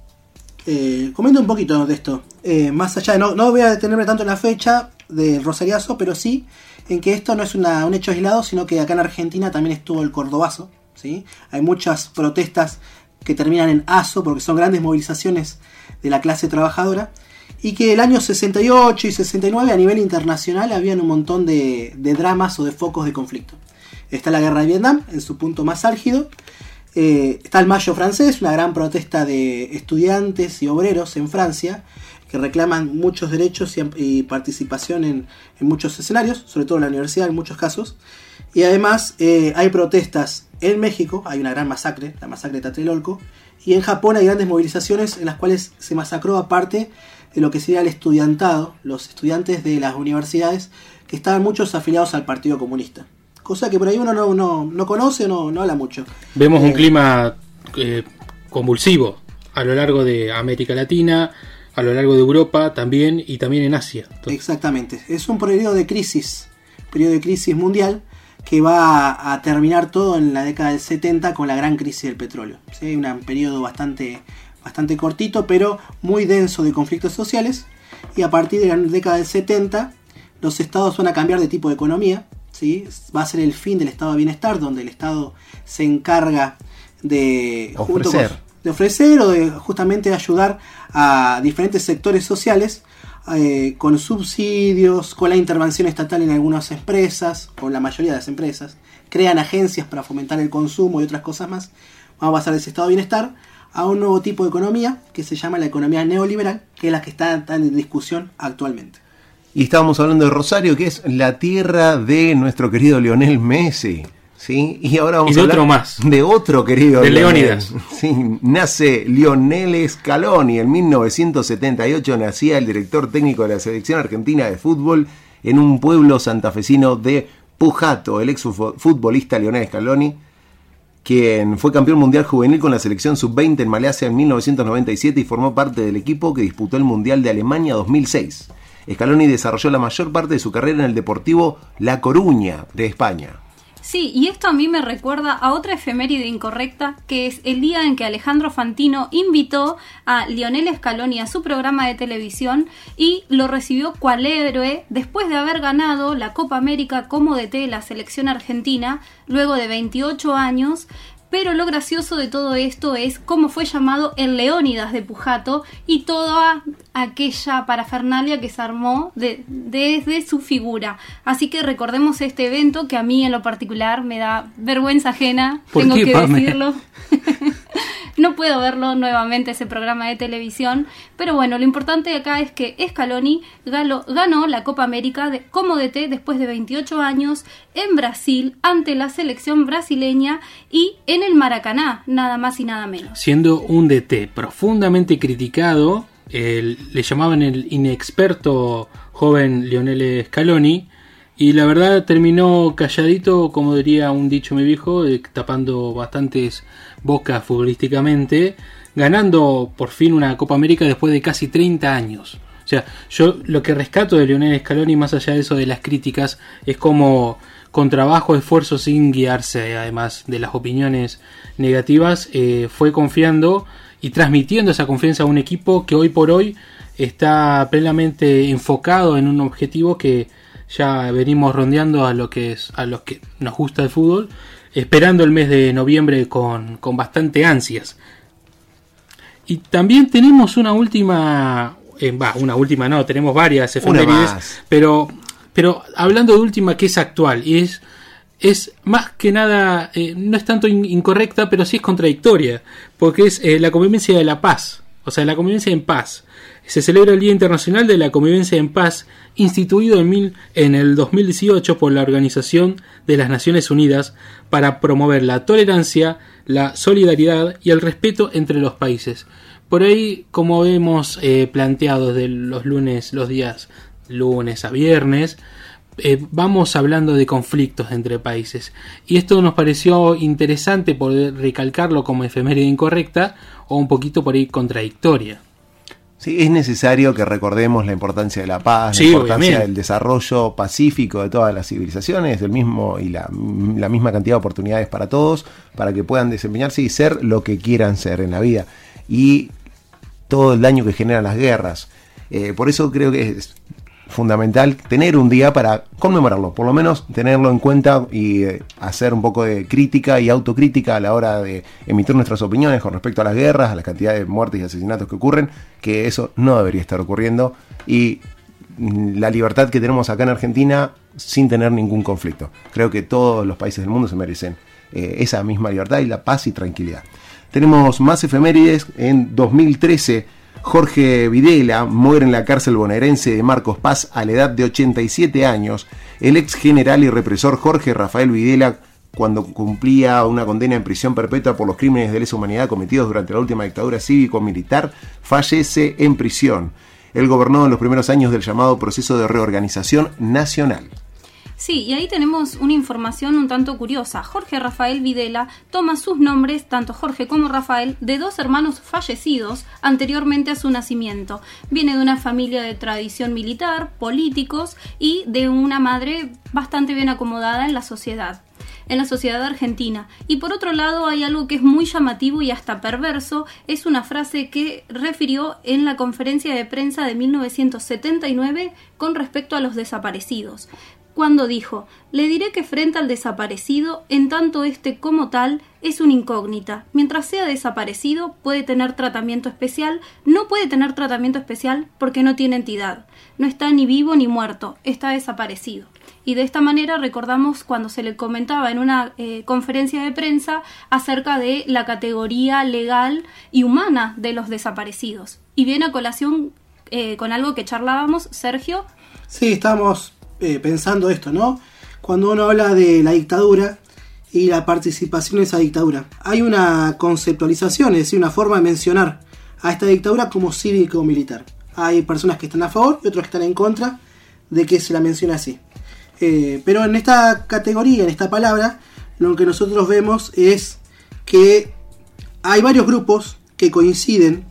Eh, comento un poquito de esto. Eh, más allá no, no voy a detenerme tanto en la fecha del Rosariazo, pero sí en que esto no es un hecho aislado, sino que acá en Argentina también estuvo el Cordobazo. ¿sí? Hay muchas protestas que terminan en ASO porque son grandes movilizaciones de la clase trabajadora. Y que el año 68 y 69 a nivel internacional habían un montón de dramas o de focos de conflicto. Está la guerra de Vietnam en su punto más álgido. Eh, está el Mayo francés, una gran protesta de estudiantes y obreros en Francia que reclaman muchos derechos y, participación en, en muchos escenarios, sobre todo en la universidad en muchos casos. Y además eh, hay protestas en México, hay una gran masacre, la masacre de Tlatelolco, y en Japón hay grandes movilizaciones en las cuales se masacró aparte de lo que sería el estudiantado, los estudiantes de las universidades, que estaban muchos afiliados al Partido Comunista. Cosa que por ahí uno no, no, no conoce, no, no habla mucho. Vemos Eh, un clima eh, convulsivo a lo largo de América Latina, a lo largo de Europa también y también en Asia. Entonces, Exactamente. Es un periodo de crisis, periodo de crisis mundial que va a, terminar todo en la década del 70 con la gran crisis del petróleo. ¿sí? Un periodo bastante, bastante cortito, pero muy denso de conflictos sociales. Y a partir de la década del 70, los estados van a cambiar de tipo de economía. ¿Sí? Va a ser el fin del estado de bienestar, donde el estado se encarga de junto con- Ofrecer. de ofrecer o de justamente ayudar a diferentes sectores sociales eh, con subsidios, con la intervención estatal en algunas empresas, con la mayoría de las empresas, crean agencias para fomentar el consumo y otras cosas más. Vamos a pasar de ese estado de bienestar a un nuevo tipo de economía que se llama la economía neoliberal, que es la que está en discusión actualmente. Y estábamos hablando de Rosario, que es la tierra de nuestro querido Lionel Messi. ¿Sí? Y ahora vamos Y de a hablar otro más. De otro querido. De. Leónidas. Sí, nace Lionel Scaloni. En 1978 nacía el director técnico de la selección argentina de fútbol en un pueblo santafesino de Pujato. El ex futbolista Lionel Scaloni, quien fue campeón mundial juvenil con la selección sub-20 en Malasia en 1997 y formó parte del equipo que disputó el Mundial de Alemania 2006. Scaloni desarrolló la mayor parte de su carrera en el Deportivo La Coruña de España. Sí, y esto a mí me recuerda a otra efeméride incorrecta, que es el día en que Alejandro Fantino invitó a Lionel Scaloni a su programa de televisión y lo recibió cual héroe después de haber ganado la Copa América como DT de la selección argentina luego de 28 años Pero lo gracioso de todo esto es cómo fue llamado el Leónidas de Pujato y toda aquella parafernalia que se armó de- desde su figura. Así que recordemos este evento que a mí en lo particular me da vergüenza ajena, ¿Por tengo qué, que Pame? decirlo. no puedo verlo nuevamente ese programa de televisión, pero bueno, lo importante acá es que Scaloni ganó la Copa América de, como DT después de 28 años en Brasil ante la selección brasileña y en el Maracaná, nada más y nada menos. siendo un DT profundamente criticado, le llamaban el inexperto joven Lionel Scaloni, y la verdad terminó calladito, como diría un dicho mi viejo, eh, tapando bastantes bocas futbolísticamente, ganando por fin una Copa América después de casi 30 años. O sea, yo lo que rescato de Lionel Scaloni, más allá de eso de las críticas, es como con trabajo, esfuerzo, sin guiarse además de las opiniones negativas, eh, fue confiando y transmitiendo esa confianza a un equipo que hoy por hoy está plenamente enfocado en un objetivo que ya venimos rondeando a lo que es a los que nos gusta el fútbol, esperando el mes de noviembre con, con bastante ansias. Y también tenemos una última, eh, una última no, tenemos varias efemérides, pero pero hablando de última que es actual y es es más que nada eh, no es tanto in- incorrecta, pero sí es contradictoria, porque es eh, la convivencia de la paz, o sea, la convivencia en paz. Se celebra el Día Internacional de la Convivencia en Paz, instituido en, el 2018 por la Organización de las Naciones Unidas para promover la tolerancia, la solidaridad y el respeto entre los países. Por ahí, como hemos eh, planteado desde los lunes, los días lunes a viernes, eh, vamos hablando de conflictos entre países. Y esto nos pareció interesante poder recalcarlo como efeméride incorrecta o un poquito por ahí contradictoria. Sí, es necesario que recordemos la importancia de la paz, Sí, la importancia obviamente. del desarrollo pacífico de todas las civilizaciones, del mismo y la, la misma cantidad de oportunidades para todos, para que puedan desempeñarse y ser lo que quieran ser en la vida. Y todo el daño que generan las guerras. Eh, por eso creo que es fundamental tener un día para conmemorarlo, por lo menos tenerlo en cuenta y eh, hacer un poco de crítica y autocrítica a la hora de emitir nuestras opiniones con respecto a las guerras, a las cantidades de muertes y asesinatos que ocurren, que eso no debería estar ocurriendo y mm, la libertad que tenemos acá en Argentina sin tener ningún conflicto. Creo que todos los países del mundo se merecen eh, esa misma libertad y la paz y tranquilidad. Tenemos más efemérides. En 2013, Jorge Videla muere en la cárcel bonaerense de Marcos Paz a la edad de 87 años. El ex general y represor Jorge Rafael Videla, cuando cumplía una condena en prisión perpetua por los crímenes de lesa humanidad cometidos durante la última dictadura cívico-militar, fallece en prisión. Él gobernó en los primeros años del llamado proceso de reorganización nacional. Sí, y ahí tenemos una información un tanto curiosa. Jorge Rafael Videla toma sus nombres, tanto Jorge como Rafael, de dos hermanos fallecidos anteriormente a su nacimiento. Viene de una familia de tradición militar, políticos y de una madre bastante bien acomodada en la sociedad en la sociedad argentina. Y por otro lado hay algo que es muy llamativo y hasta perverso, es una frase que refirió en la conferencia de prensa de 1979 con respecto a los desaparecidos cuando dijo, le diré que frente al desaparecido, en tanto este como tal es una incógnita. Mientras sea desaparecido, puede tener tratamiento especial, no puede tener tratamiento especial porque no tiene entidad. No está ni vivo ni muerto, está desaparecido. Y de esta manera recordamos cuando se le comentaba en una eh, conferencia de prensa acerca de la categoría legal y humana de los desaparecidos. Y viene a colación eh, con algo que charlábamos, Sergio, Sí, estamos eh, pensando esto, ¿no? Cuando uno habla de la dictadura y la participación en esa dictadura, hay una conceptualización, es decir, una forma de mencionar a esta dictadura como cívico-militar. Hay personas que están a favor y otros que están en contra de que se la mencione así. Eh, pero en esta categoría, en esta palabra, lo que nosotros vemos es que hay varios grupos que coinciden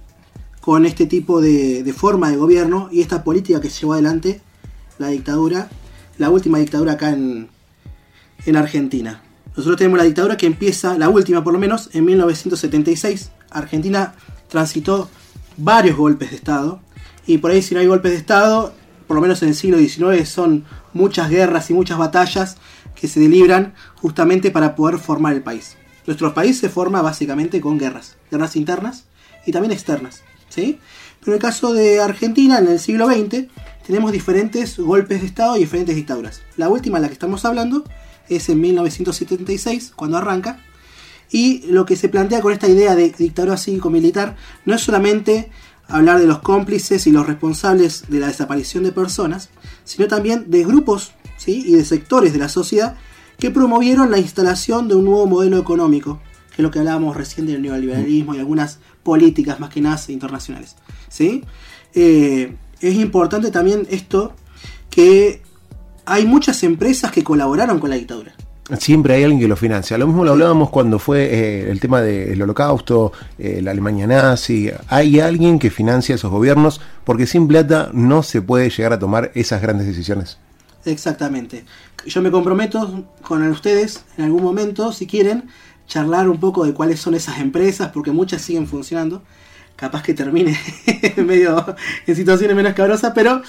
con este tipo de, de forma de gobierno y esta política que se llevó adelante la dictadura, la última dictadura acá en, en Argentina. Nosotros tenemos la dictadura que empieza, la última por lo menos, en 1976. Argentina transitó varios golpes de Estado. Y por ahí si no hay golpes de Estado, por lo menos en el siglo XIX son muchas guerras y muchas batallas que se delibran justamente para poder formar el país. Nuestro país se forma básicamente con guerras, guerras internas y también externas, ¿sí? Pero en el caso de Argentina, en el siglo XX, tenemos diferentes golpes de Estado y diferentes dictaduras. La última, la que estamos hablando, es en 1976, cuando arranca. Y lo que se plantea con esta idea de dictadura cívico-militar no es solamente hablar de los cómplices y los responsables de la desaparición de personas, sino también de grupos ¿sí? y de sectores de la sociedad que promovieron la instalación de un nuevo modelo económico, que es lo que hablábamos recién del neoliberalismo y algunas políticas más que nada internacionales. ¿sí? Eh, es importante también esto que hay muchas empresas que colaboraron con la dictadura. Siempre hay alguien que lo financia. Lo mismo lo hablábamos cuando fue eh, el tema del holocausto, eh, la Alemania nazi. Hay alguien que financia esos gobiernos porque sin plata no se puede llegar a tomar esas grandes decisiones. Exactamente. Yo me comprometo con ustedes en algún momento, si quieren, charlar un poco de cuáles son esas empresas, porque muchas siguen funcionando. Capaz que termine medio en situaciones menos cabrosas, pero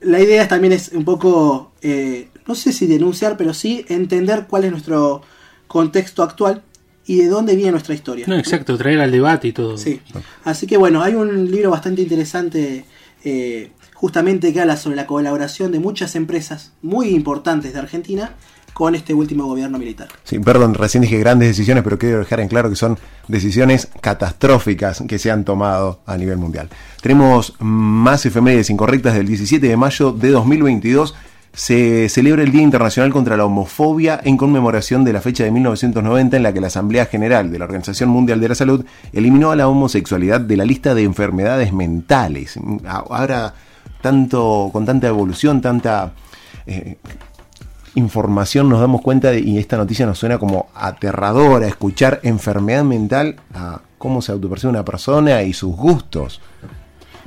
la idea también es un poco, eh, no sé si denunciar, pero sí entender cuál es nuestro contexto actual y de dónde viene nuestra historia. No, exacto, traer al debate y todo. Sí. Así que bueno, hay un libro bastante interesante eh, justamente que habla sobre la colaboración de muchas empresas muy importantes de Argentina con este último gobierno militar. Sí, perdón, recién dije grandes decisiones, pero quiero dejar en claro que son decisiones catastróficas que se han tomado a nivel mundial. Tenemos más efemérides incorrectas del 17 de mayo de 2022. Se celebra el Día Internacional contra la Homofobia en conmemoración de la fecha de 1990 en la que la Asamblea General de la Organización Mundial de la Salud eliminó a la homosexualidad de la lista de enfermedades mentales. Ahora, tanto, con tanta evolución, tanta eh, información nos damos cuenta de, y esta noticia nos suena como aterradora, escuchar enfermedad mental a cómo se autopercibe una persona y sus gustos.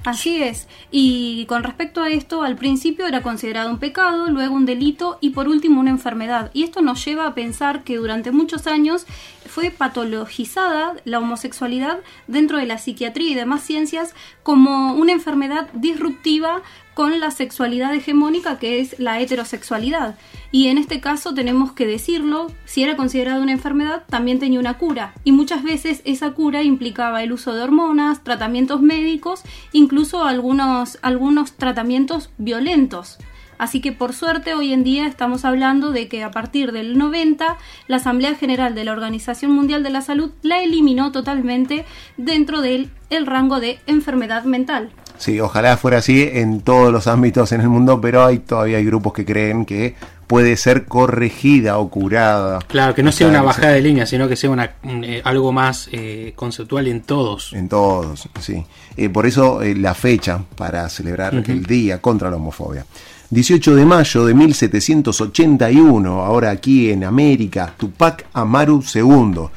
Así es. Y con respecto a esto, al principio era considerado un pecado, luego un delito y por último una enfermedad. Y esto nos lleva a pensar que durante muchos años fue patologizada la homosexualidad dentro de la psiquiatría y demás ciencias como una enfermedad disruptiva con la sexualidad hegemónica que es la heterosexualidad. Y en este caso tenemos que decirlo, si era considerada una enfermedad, también tenía una cura. Y muchas veces esa cura implicaba el uso de hormonas, tratamientos médicos, incluso algunos, algunos tratamientos violentos. Así que por suerte hoy en día estamos hablando de que a partir del 90 la Asamblea General de la Organización Mundial de la Salud la eliminó totalmente dentro del el rango de enfermedad mental. Sí, ojalá fuera así en todos los ámbitos en el mundo, pero hay todavía hay grupos que creen que puede ser corregida o curada. Claro, que no sea una bajada de línea, sino que sea una, eh, algo más eh, conceptual en todos. En todos, sí. Eh, por eso eh, la fecha para celebrar el Día contra la Homofobia. 18 de mayo de 1781, ahora aquí en América, Tupac Amaru II.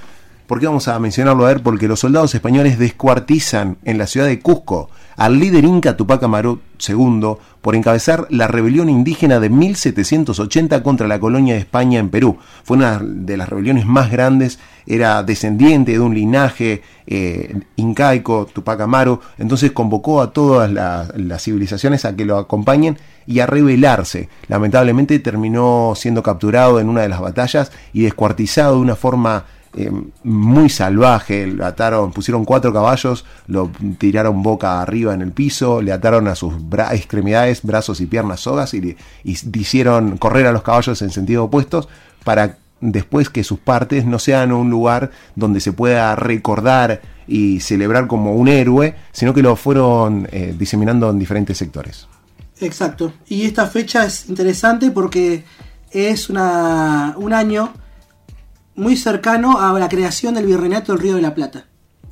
¿Por qué vamos a mencionarlo? A ver, porque los soldados españoles descuartizan en la ciudad de Cusco al líder inca Tupac Amaru II por encabezar la rebelión indígena de 1780 contra la colonia de España en Perú. Fue una de las rebeliones más grandes, era descendiente de un linaje eh, incaico, Tupac Amaru, entonces convocó a todas la- las civilizaciones a que lo acompañen y a rebelarse. Lamentablemente terminó siendo capturado en una de las batallas y descuartizado de una forma eh, muy salvaje. Lo ataron, pusieron cuatro caballos, lo tiraron boca arriba en el piso, le ataron a sus extremidades, brazos y piernas sogas y hicieron correr a los caballos en sentido opuestos para después que sus partes no sean un lugar donde se pueda recordar y celebrar como un héroe, sino que lo fueron eh, diseminando en diferentes sectores. Exacto. Y esta fecha es interesante porque es una, un año muy cercano a la creación del Virreinato del Río de la Plata.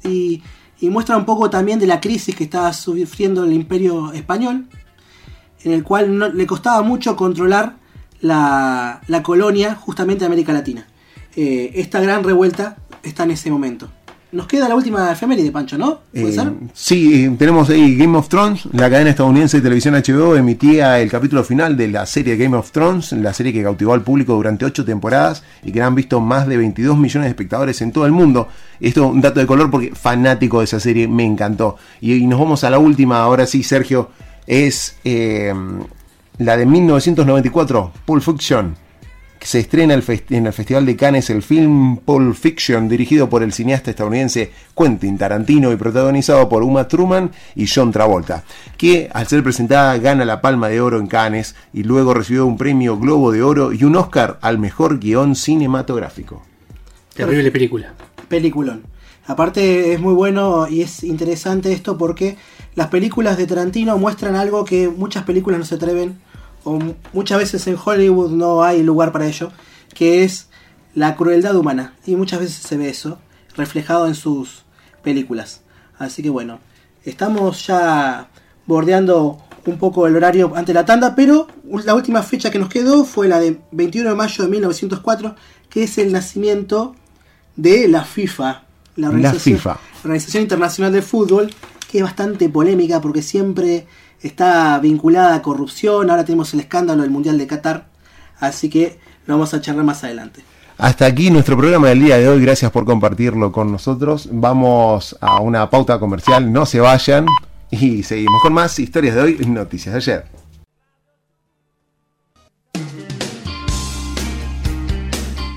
Y, muestra un poco también de la crisis que estaba sufriendo el imperio español, en el cual no- le costaba mucho controlar la, la colonia justamente de América Latina. Eh, esta gran revuelta está en ese momento. Nos queda la última efeméride, Pancho, ¿no? ¿Puede Eh, ser? sí, tenemos ahí Game of Thrones. La cadena estadounidense de televisión HBO emitía el capítulo final de la serie Game of Thrones, la serie que cautivó al público durante ocho temporadas y que han visto más de 22 millones de espectadores en todo el mundo. Esto un dato de color porque fanático de esa serie, me encantó. Y, y nos vamos a la última, ahora sí, Sergio, es eh, la de 1994, Pulp Fiction. Se estrena el en el Festival de Cannes el film Pulp Fiction, dirigido por el cineasta estadounidense Quentin Tarantino y protagonizado por Uma Thurman y John Travolta, que al ser presentada gana la Palma de Oro en Cannes y luego recibió un premio Globo de Oro y un Oscar al mejor guion cinematográfico. Terrible película. Peliculón. Aparte es muy bueno y es interesante esto porque las películas de Tarantino muestran algo que muchas películas no se atreven o mu- muchas veces en Hollywood no hay lugar para ello, que es la crueldad humana. Y muchas veces se ve eso reflejado en sus películas. Así que bueno, estamos ya bordeando un poco el horario ante la tanda, pero la última fecha que nos quedó fue la de 21 de mayo de 1904, que es el nacimiento de la FIFA, la La organización, FIFA. Organización Internacional de Fútbol, que es bastante polémica porque siempre está vinculada a corrupción. Ahora tenemos el escándalo del Mundial de Qatar, así que lo vamos a charlar más adelante. Hasta aquí nuestro programa del día de hoy. Gracias por compartirlo con nosotros. Vamos a una pauta comercial. No se vayan. Y seguimos con más historias de hoy, noticias de ayer.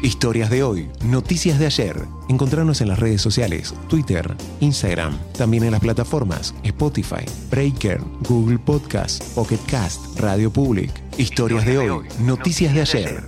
Historias de hoy, noticias de ayer. Encontrarnos en las redes sociales, Twitter, Instagram, también en las plataformas Spotify, Breaker, Google Podcast, Pocket Cast, Radio Public. Historias de hoy, noticias de ayer.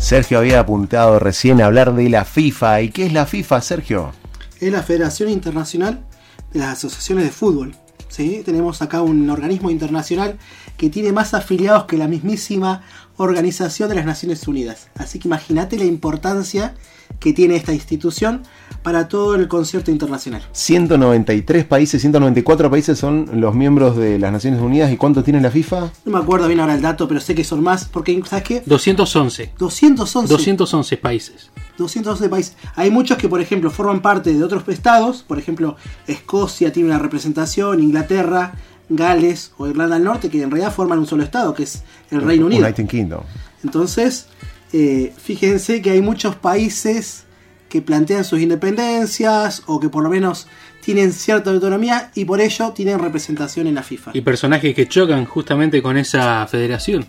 Sergio había apuntado recién a hablar de la FIFA. ¿Y qué es la FIFA, Sergio? Es la Federación Internacional de las Asociaciones de Fútbol. ¿Sí? Tenemos acá un organismo internacional que tiene más afiliados que la mismísima Organización de las Naciones Unidas. Así que imagínate la importancia que tiene esta institución para todo el concierto internacional. 193 países, 194 países son los miembros de las Naciones Unidas. ¿Y cuánto tiene la FIFA? No me acuerdo bien ahora el dato, pero sé que son más, porque ¿sabes qué? 211. 211. 211 países. 212 países. Hay muchos que, por ejemplo, forman parte de otros estados. Por ejemplo, Escocia tiene una representación, Inglaterra, Gales o Irlanda del Norte, que en realidad forman un solo estado, que es el Reino Unido. United Kingdom. Entonces, eh, fíjense que hay muchos países que plantean sus independencias o que por lo menos tienen cierta autonomía y por ello tienen representación en la FIFA. Y personajes que chocan justamente con esa federación.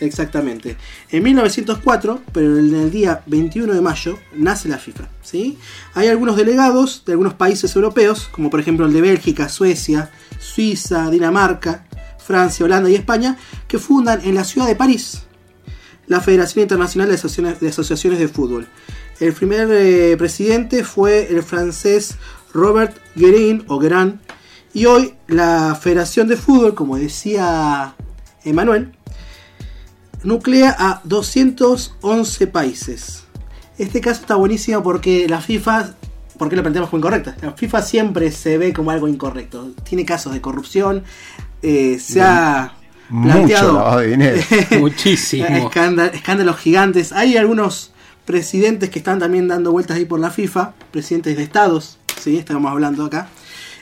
Exactamente. En 1904, pero en el día 21 de mayo, nace la FIFA. ¿sí? Hay algunos delegados de algunos países europeos, como por ejemplo el de Bélgica, Suecia, Suiza, Dinamarca, Francia, Holanda y España, que fundan en la ciudad de París la Federación Internacional de Asociaciones de, Asociaciones de Fútbol. El primer eh, presidente fue el francés Robert Guerin o Guerin, y hoy la Federación de Fútbol, como decía Emanuel, nuclea a 211 países. Este caso está buenísimo porque la FIFA, ¿por qué lo planteamos como incorrecta? La FIFA siempre se ve como algo incorrecto. Tiene casos de corrupción, eh, se ha Mucho planteado lavado de dinero. Muchísimo. escándalos, escándalos gigantes. Hay algunos presidentes que están también dando vueltas ahí por la FIFA, presidentes de estados, ¿sí? estamos hablando acá,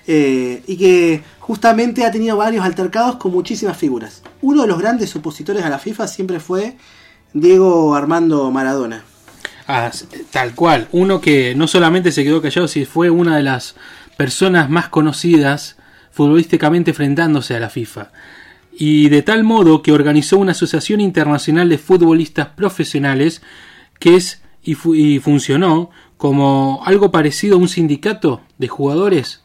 eh, y que justamente ha tenido varios altercados con muchísimas figuras. Uno de los grandes opositores a la FIFA siempre fue Diego Armando Maradona. Ah, tal cual. Uno que no solamente se quedó callado, sino fue una de las personas más conocidas futbolísticamente enfrentándose a la FIFA. Y de tal modo que organizó una asociación internacional de futbolistas profesionales que es y, fu- y funcionó como algo parecido a un sindicato de jugadores,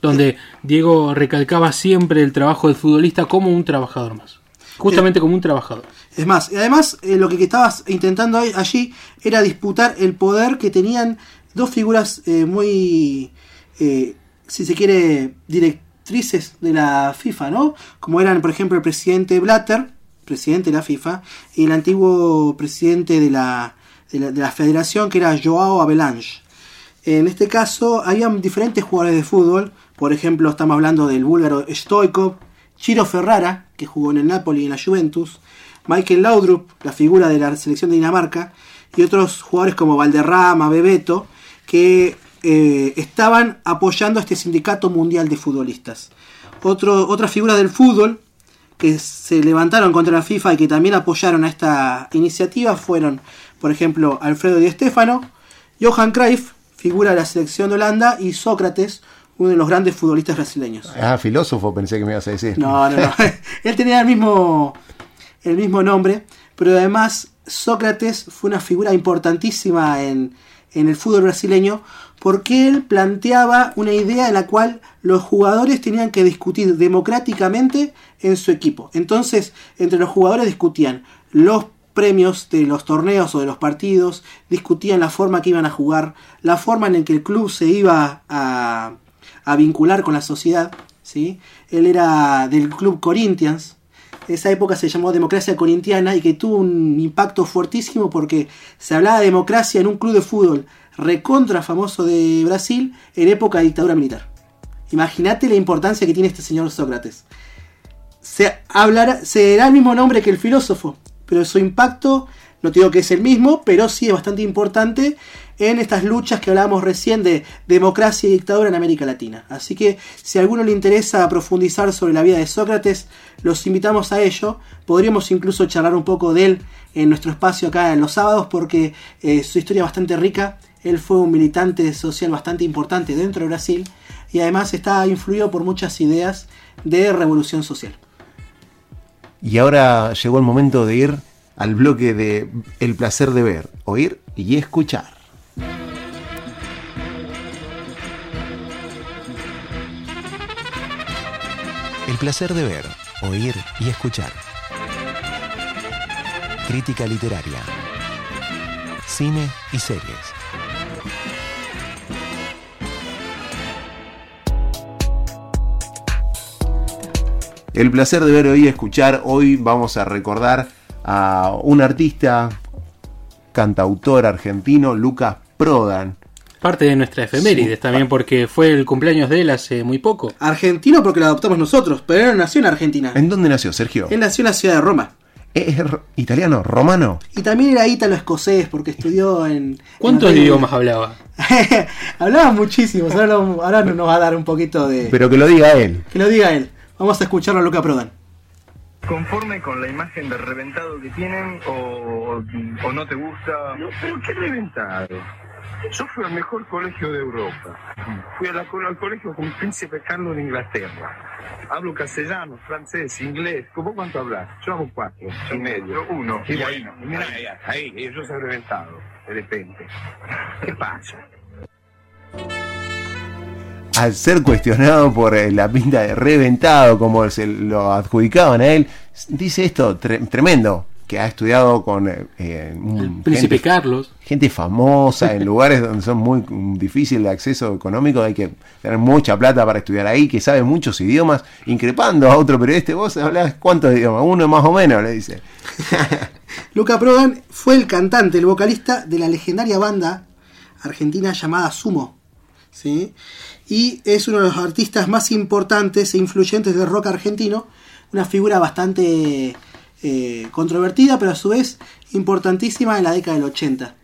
donde Diego recalcaba siempre el trabajo del futbolista como un trabajador más. Justamente como un trabajador. Es más, y además eh, lo que estabas intentando allí era disputar el poder que tenían dos figuras eh, muy, eh, si se quiere, directrices de la FIFA, ¿no? Como eran, por ejemplo, el presidente Blatter, presidente de la FIFA, y el antiguo presidente de la, de la, de la federación, que era Joao Avalanche. En este caso, habían diferentes jugadores de fútbol. Por ejemplo, estamos hablando del búlgaro Stoikov, Chiro Ferrara, que jugó en el Napoli y en la Juventus, Michael Laudrup, la figura de la selección de Dinamarca, y otros jugadores como Valderrama, Bebeto, que eh, estaban apoyando a este sindicato mundial de futbolistas. Otro, otras figuras del fútbol que se levantaron contra la FIFA y que también apoyaron a esta iniciativa fueron, por ejemplo, Alfredo Di Stéfano, Johan Cruyff, figura de la selección de Holanda, y Sócrates, uno de los grandes futbolistas brasileños. Ah, filósofo pensé que me ibas a decir. No, no, no. Él tenía el mismo, el mismo nombre, pero además Sócrates fue una figura importantísima en, en el fútbol brasileño porque él planteaba una idea en la cual los jugadores tenían que discutir democráticamente en su equipo. Entonces, entre los jugadores discutían los premios de los torneos o de los partidos, discutían la forma que iban a jugar, la forma en que el club se iba a, a vincular con la sociedad. ¿sí? Él era del club Corinthians, esa época se llamó democracia corintiana y que tuvo un impacto fuertísimo porque se hablaba de democracia en un club de fútbol recontra famoso de Brasil en época de dictadura militar. Imagínate la importancia que tiene este señor Sócrates. Se hablará, será el mismo nombre que el filósofo, pero su impacto, no digo que es el mismo, pero sí es bastante importante en estas luchas que hablábamos recién de democracia y dictadura en América Latina. Así que si a alguno le interesa profundizar sobre la vida de Sócrates, los invitamos a ello. Podríamos incluso charlar un poco de él en nuestro espacio acá en los sábados porque eh, su historia es bastante rica. Él fue un militante social bastante importante dentro de Brasil y además está influido por muchas ideas de revolución social. Y ahora llegó el momento de ir al bloque de El placer de ver, oír y escuchar. El placer de ver, oír y escuchar. Crítica literaria. Cine y series. El placer de ver, oír y escuchar. Hoy vamos a recordar a un artista, cantautor argentino, Lucas Prodan. Parte de nuestra efemérides también, porque fue el cumpleaños de él hace muy poco. Argentino porque lo adoptamos nosotros, pero él nació en Argentina. ¿En dónde nació Sergio? Él nació en la ciudad de Roma. ¿Es italiano? ¿Romano? Y también era ítalo-escocés porque estudió en... ¿Cuántos en idiomas hablaba? Hablaba muchísimos, ahora, lo- ahora nos va a dar un poquito de... Pero que lo diga él. Que lo diga él. Vamos a escucharlo a Luca Prodan. ¿Conforme con la imagen de reventado que tienen o, o no te gusta? No, pero qué reventado. Yo fui al mejor colegio de Europa. Fui a la- al colegio con Príncipe Carlos de Inglaterra. Hablo castellano, francés, inglés. ¿Cómo cuánto hablas? Yo hago cuatro, y medio. Uno. Y bueno, mira, ahí, ahí, yo soy reventado, de repente. ¿Qué pasa? Al ser cuestionado por eh, la pinta de reventado, como se lo adjudicaban a él, dice esto tre- tremendo, que ha estudiado con eh, eh, un- El príncipe gente, Carlos. gente famosa en lugares donde son muy mm, difícil de acceso económico, hay que tener mucha plata para estudiar ahí, que sabe muchos idiomas, increpando a otro periodista, vos hablás cuántos idiomas, uno más o menos, le dice. Luca Prodan fue el cantante, el vocalista de la legendaria banda argentina llamada Sumo. ¿Sí? Y es uno de los artistas más importantes e influyentes del rock argentino. Una figura bastante eh, controvertida, pero a su vez importantísima en la década del 80.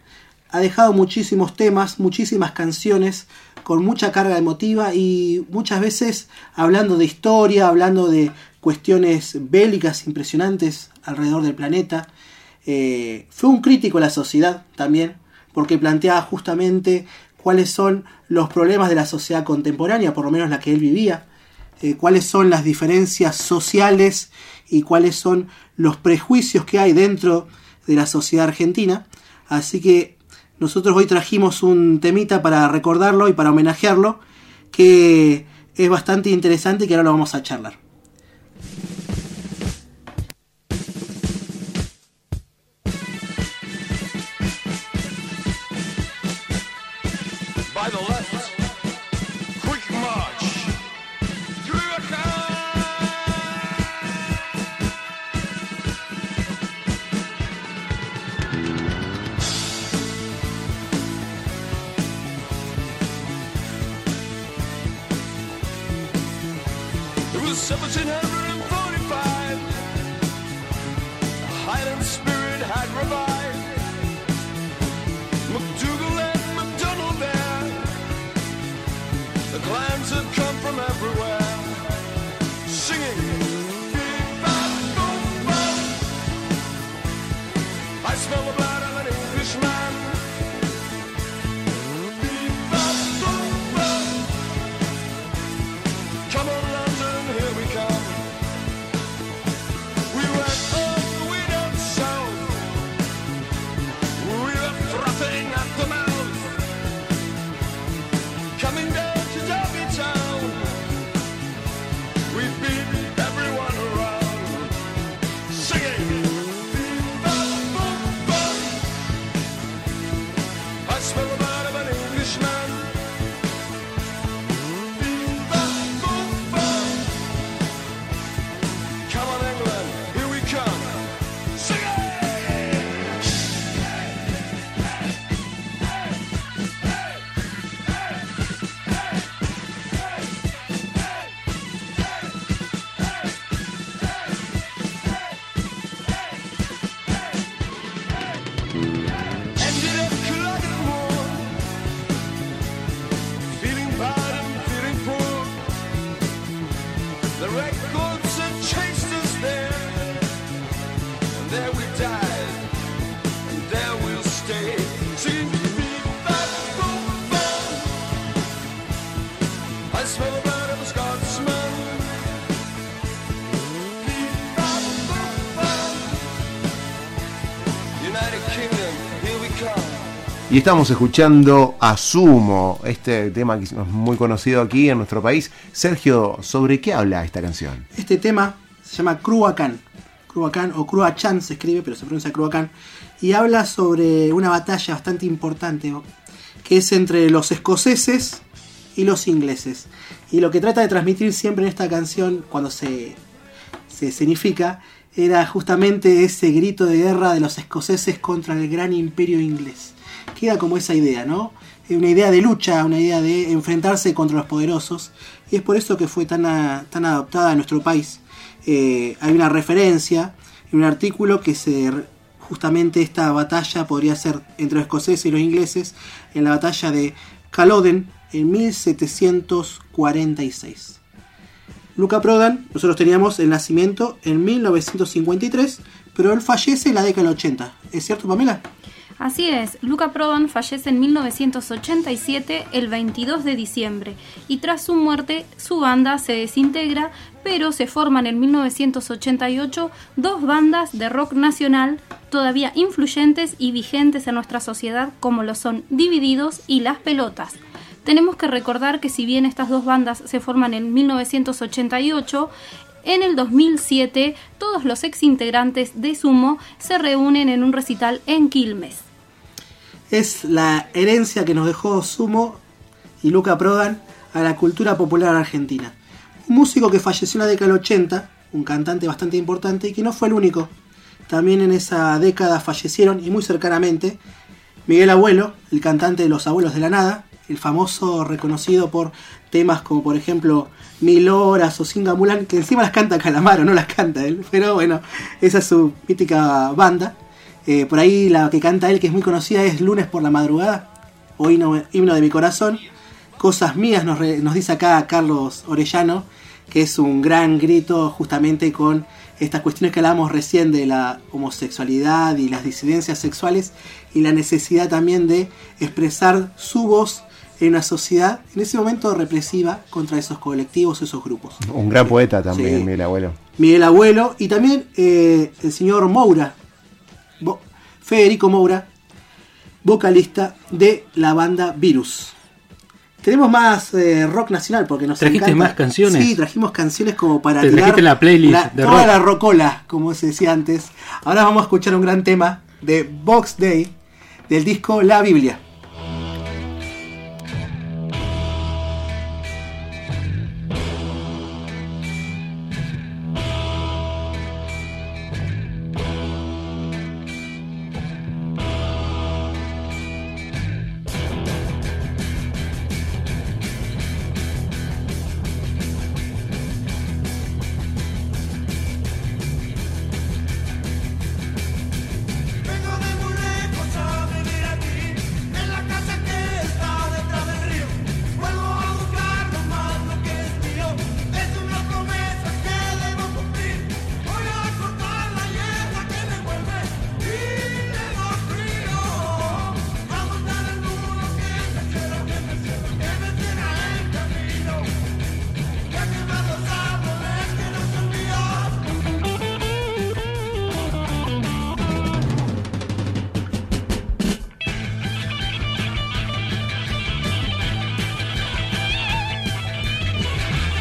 Ha dejado muchísimos temas, muchísimas canciones con mucha carga emotiva y muchas veces hablando de historia, hablando de cuestiones bélicas impresionantes alrededor del planeta. Eh, fue un crítico a la sociedad también, porque planteaba justamente cuáles son los problemas de la sociedad contemporánea, por lo menos la que él vivía, eh, cuáles son las diferencias sociales y cuáles son los prejuicios que hay dentro de la sociedad argentina. Así que nosotros hoy trajimos un temita para recordarlo y para homenajearlo, que es bastante interesante y que ahora lo vamos a charlar. Estamos escuchando a Sumo, este tema que es muy conocido aquí en nuestro país. Sergio, ¿sobre qué habla esta canción? Este tema se llama Cruacán. Cruacán o Cruachan se escribe, pero se pronuncia Cruacán. Y habla sobre una batalla bastante importante que es entre los escoceses y los ingleses. Y lo que trata de transmitir siempre en esta canción, cuando se, se escenifica, era justamente ese grito de guerra de los escoceses contra el gran imperio inglés. Queda como esa idea, ¿no? Eh, Una idea de lucha, una idea de enfrentarse contra los poderosos. Y es por eso que fue tan, a- tan adoptada en nuestro país. Eh, hay una referencia en un artículo que se justamente esta batalla podría ser entre los escoceses y los ingleses en la batalla de Culloden en 1746. Luca Prodan, nosotros teníamos el nacimiento en 1953, pero él fallece en la década del 80. ¿Es cierto, Pamela? Así es, Luca Prodan fallece en 1987 el 22 de diciembre y tras su muerte su banda se desintegra, pero se forman en 1988 dos bandas de rock nacional todavía influyentes y vigentes en nuestra sociedad como lo son Divididos y Las Pelotas. Tenemos que recordar que si bien estas dos bandas se forman en 1988, en el 2007 todos los ex integrantes de Sumo se reúnen en un recital en Quilmes. Es la herencia que nos dejó Sumo y Luca Prodan a la cultura popular argentina. Un músico que falleció en la década del 80, un cantante bastante importante y que no fue el único. También en esa década fallecieron y muy cercanamente Miguel Abuelo, el cantante de Los Abuelos de la Nada, el famoso reconocido por temas como por ejemplo Mil Horas o Singa Mulan, que encima las canta Calamaro, no las canta él, pero bueno, esa es su mítica banda. Eh, por ahí la que canta él, que es muy conocida, es Lunes por la Madrugada, o Himno, Himno de mi Corazón. Cosas mías nos, re- nos dice acá Carlos Orellano, que es un gran grito justamente con estas cuestiones que hablábamos recién de la homosexualidad y las disidencias sexuales y la necesidad también de expresar su voz en una sociedad en ese momento represiva contra esos colectivos, esos grupos. Un gran poeta también, Sí. Miguel Abuelo. Miguel Abuelo y también eh, el señor Moura, Bo- Federico Moura, vocalista de la banda Virus. Tenemos más eh, rock nacional porque nos ¿Trajiste encanta. más canciones? Sí, trajimos canciones como para Te tirar la playlist de toda rock. la rocola, como se decía antes. Ahora vamos a escuchar un gran tema de Box Day del disco La Biblia.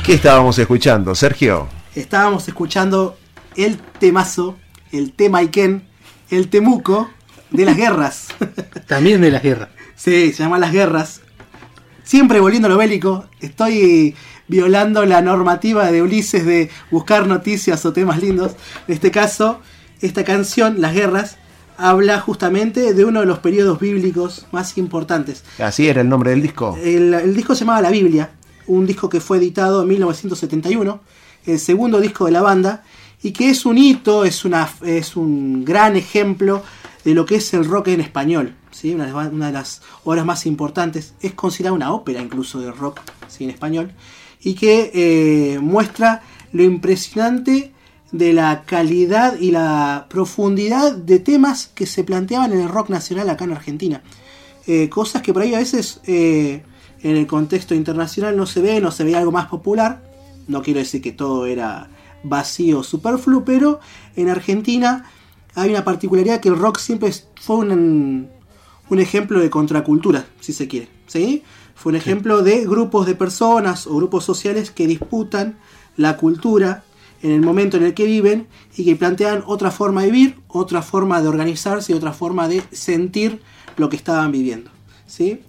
¿Qué estábamos escuchando, Sergio? Estábamos escuchando el temazo, el tema Iken, el temuco de las guerras. También de la guerra. Sí, se llama Las Guerras. Siempre volviendo a lo bélico, estoy violando la normativa de Ulises de buscar noticias o temas lindos. En este caso, esta canción, Las Guerras, habla justamente de uno de los periodos bíblicos más importantes. Así era el nombre del disco. El, el disco se llamaba La Biblia, un disco que fue editado en 1971, el segundo disco de la banda, y que es un hito, es, una, es un gran ejemplo de lo que es el rock en español. ¿sí? Una, de las- obras más importantes, es considerada una ópera incluso de rock ¿sí? en español, y que eh, muestra lo impresionante de la calidad y la profundidad de temas que se planteaban en el rock nacional acá en Argentina. Eh, cosas que por ahí a veces eh, en el contexto internacional no se ve, no se ve algo más popular. No quiero decir que todo era vacío, superfluo, pero en Argentina hay una particularidad que el rock siempre fue un, un ejemplo de contracultura, si se quiere. ¿sí? Fue un ejemplo de grupos de personas o grupos sociales que disputan la cultura en el momento en el que viven y que plantean otra forma de vivir, otra forma de organizarse y otra forma de sentir lo que estaban viviendo. ¿sí?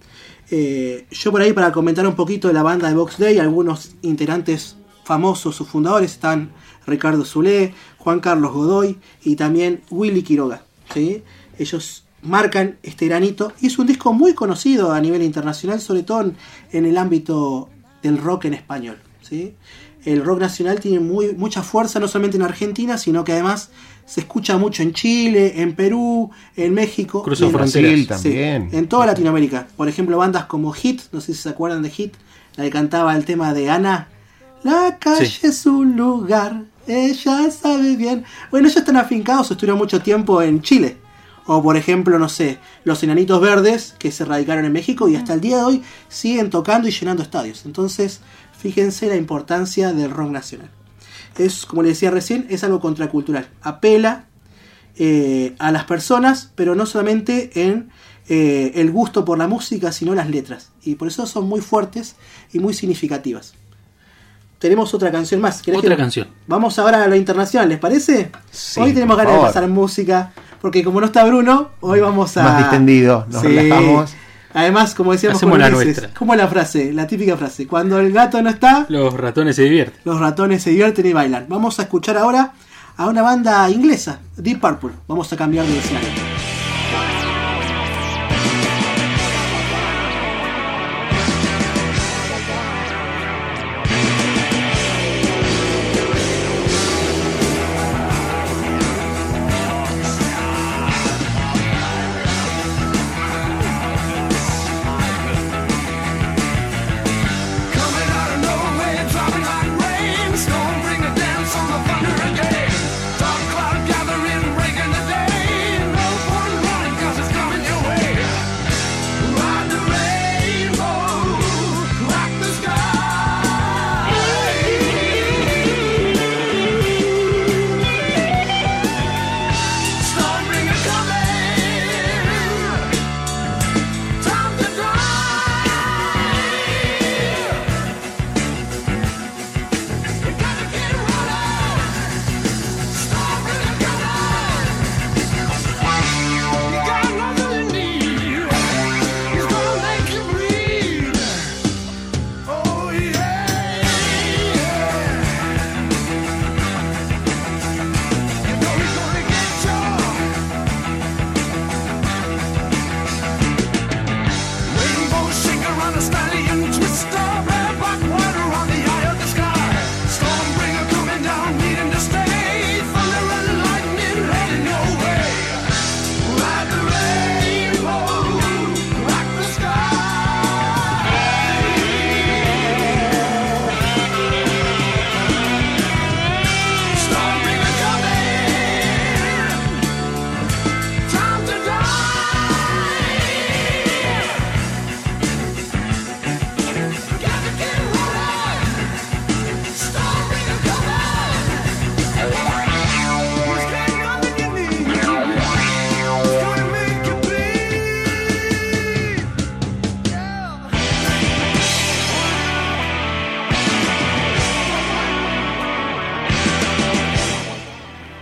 Eh, yo por ahí para comentar un poquito de la banda de Box Day, algunos integrantes famosos o fundadores están Ricardo Zulé, Juan Carlos Godoy y también Willy Quiroga. ¿sí? Ellos marcan este granito y es un disco muy conocido a nivel internacional, sobre todo en, en el ámbito del rock en español. ¿sí? El rock nacional tiene muy, mucha fuerza no solamente en Argentina, sino que además se escucha mucho en Chile, en Perú, en México. Cruzó en. Brasil Sí, también. en toda Latinoamérica. Por ejemplo, bandas como Hit, no sé si se acuerdan de Hit, la que cantaba el tema de Ana. La calle Sí. es un lugar, ella sabe bien. Bueno, ellos están afincados, estuvieron mucho tiempo en Chile. O por ejemplo, no sé, los Enanitos Verdes, que se radicaron en México y hasta el día de hoy siguen tocando y llenando estadios. Entonces, fíjense la importancia del rock nacional. Es, como les decía recién, es algo contracultural. Apela eh, a las personas, pero no solamente en eh, el gusto por la música, sino las letras. Y por eso son muy fuertes y muy significativas. Tenemos otra canción más. ¿Querés Otra que- canción. Vamos ahora a lo internacional, ¿les parece? Sí, hoy tenemos por ganas de pasar música, porque como no está Bruno, hoy vamos a... Más distendido, nos relajamos. Además, como decíamos Hacemos con la Ulises, como la frase, la típica frase, cuando el gato no está, Los ratones se divierten. los ratones se divierten y bailan. Vamos a escuchar ahora a una banda inglesa, Deep Purple. Vamos a cambiar de escenario.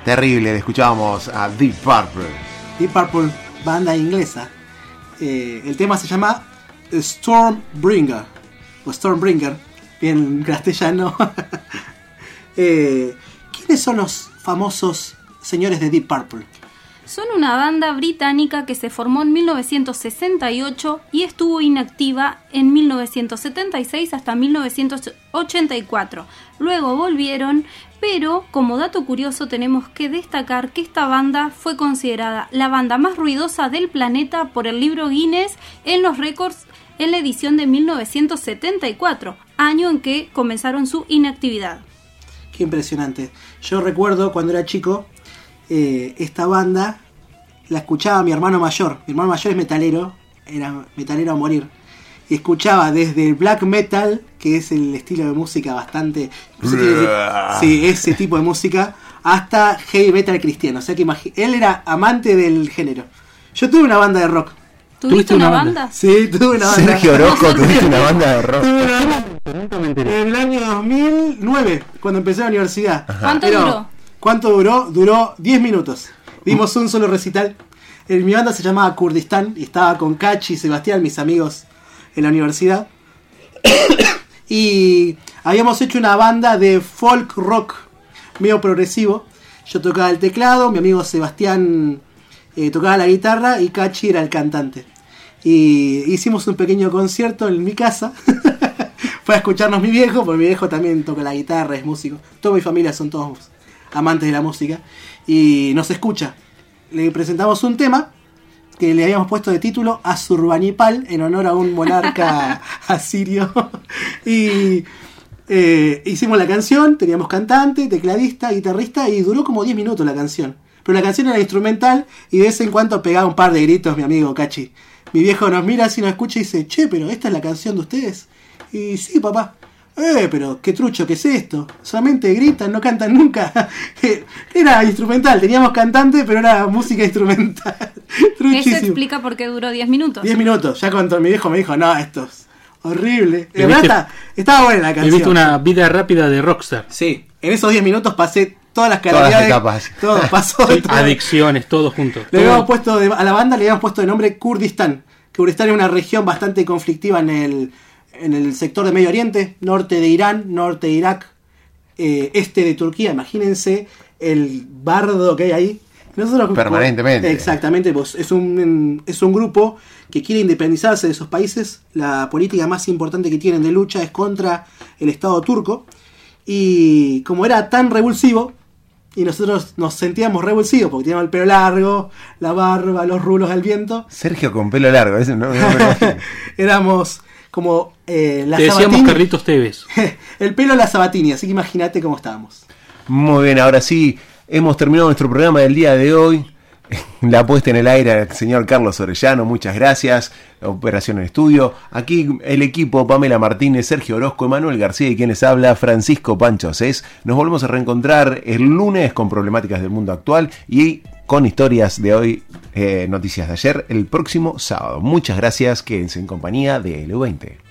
Terrible, escuchábamos a Deep Purple. Deep Purple, banda inglesa. Eh, el tema se llama Stormbringer. O Stormbringer. Bien castellano. Eh, ¿Quiénes son los famosos señores de Deep Purple? Son una banda británica que se formó en 1968 y estuvo inactiva en 1976 hasta 1984. Luego volvieron, pero como dato curioso tenemos que destacar que esta banda fue considerada la banda más ruidosa del planeta por el libro Guinness en los récords en la edición de 1974, año en que comenzaron su inactividad. Qué impresionante. Yo recuerdo cuando era chico, eh, esta banda la escuchaba mi hermano mayor. Mi hermano mayor es metalero, era metalero a morir. Y escuchaba desde el black metal, que es el estilo de música bastante. no sé qué decir, sí, ese tipo de música, hasta heavy metal cristiano. O sea que él era amante del género. Yo tuve una banda de rock. ¿Tuviste una banda? Sí, tuve una banda. Sergio Orozco, tuviste una banda de rock. Tuve una banda En el año 2009, cuando empecé la universidad. ¿Cuánto Pero, duró? ¿Cuánto duró? Duró 10 minutos. Dimos un solo recital. En mi banda se llamaba Kurdistán y estaba con Cachi y Sebastián, mis amigos en la universidad. y habíamos hecho una banda de folk rock medio progresivo. Yo tocaba el teclado, mi amigo Sebastián eh, tocaba la guitarra y Cachi era el cantante. Y hicimos un pequeño concierto en mi casa. Fue a escucharnos mi viejo, porque mi viejo también toca la guitarra, es músico. Toda mi familia son todos amantes de la música. Y nos escucha. Le presentamos un tema que le habíamos puesto de título Azurbanipal en honor a un monarca asirio. y eh, hicimos la canción, teníamos cantante, tecladista, guitarrista y duró como 10 minutos la canción. Pero la canción era instrumental y de vez en cuando pegaba un par de gritos mi amigo Cachi. Mi viejo nos mira así, nos escucha y dice, che, pero esta es la canción de ustedes. Y sí, papá. Eh, pero qué trucho, ¿qué es esto? Solamente gritan, no cantan nunca. era instrumental, teníamos cantante, pero era música instrumental. Eso explica por qué duró 10 minutos. 10 minutos, ya cuando mi viejo me dijo, no, esto es horrible. Le De verdad viste- está- estaba buena la canción. Viviste una vida rápida de rockstar. Sí, en esos 10 minutos pasé todas las Todas las etapas. Todo pasó. Sí, todo. adicciones, todo junto. Le Todo- habíamos puesto de- a la banda le habíamos puesto de nombre Kurdistán. Kurdistán es una región bastante conflictiva en el, en el sector de Medio Oriente, norte de Irán, norte de Irak, eh, este de Turquía. Imagínense el bardo que hay ahí. Nosotros- Permanentemente. Exactamente, pues es un, es un grupo que quiere independizarse de esos países. La política más importante que tienen de lucha es contra el Estado turco. Y como era tan revulsivo, y nosotros nos sentíamos revulsivos porque teníamos el pelo largo, la barba, los rulos al viento. Sergio con pelo largo, eso no, no me. Éramos como eh, la Te decíamos Sabatini- Carlitos Tevez. el pelo de la Sabatini, así que imagínate cómo estábamos. Muy bien, ahora sí, hemos terminado nuestro programa del día de hoy. La puesta en el aire al señor Carlos Orellano, muchas gracias. Operación en estudio. Aquí el equipo, Pamela Martínez, Sergio Orozco, Emanuel García y quien les habla, Francisco Pancho Cés. Nos volvemos a reencontrar el lunes con problemáticas del mundo actual y con historias de hoy, eh, noticias de ayer, el próximo sábado. Muchas gracias, quédense en compañía de L20.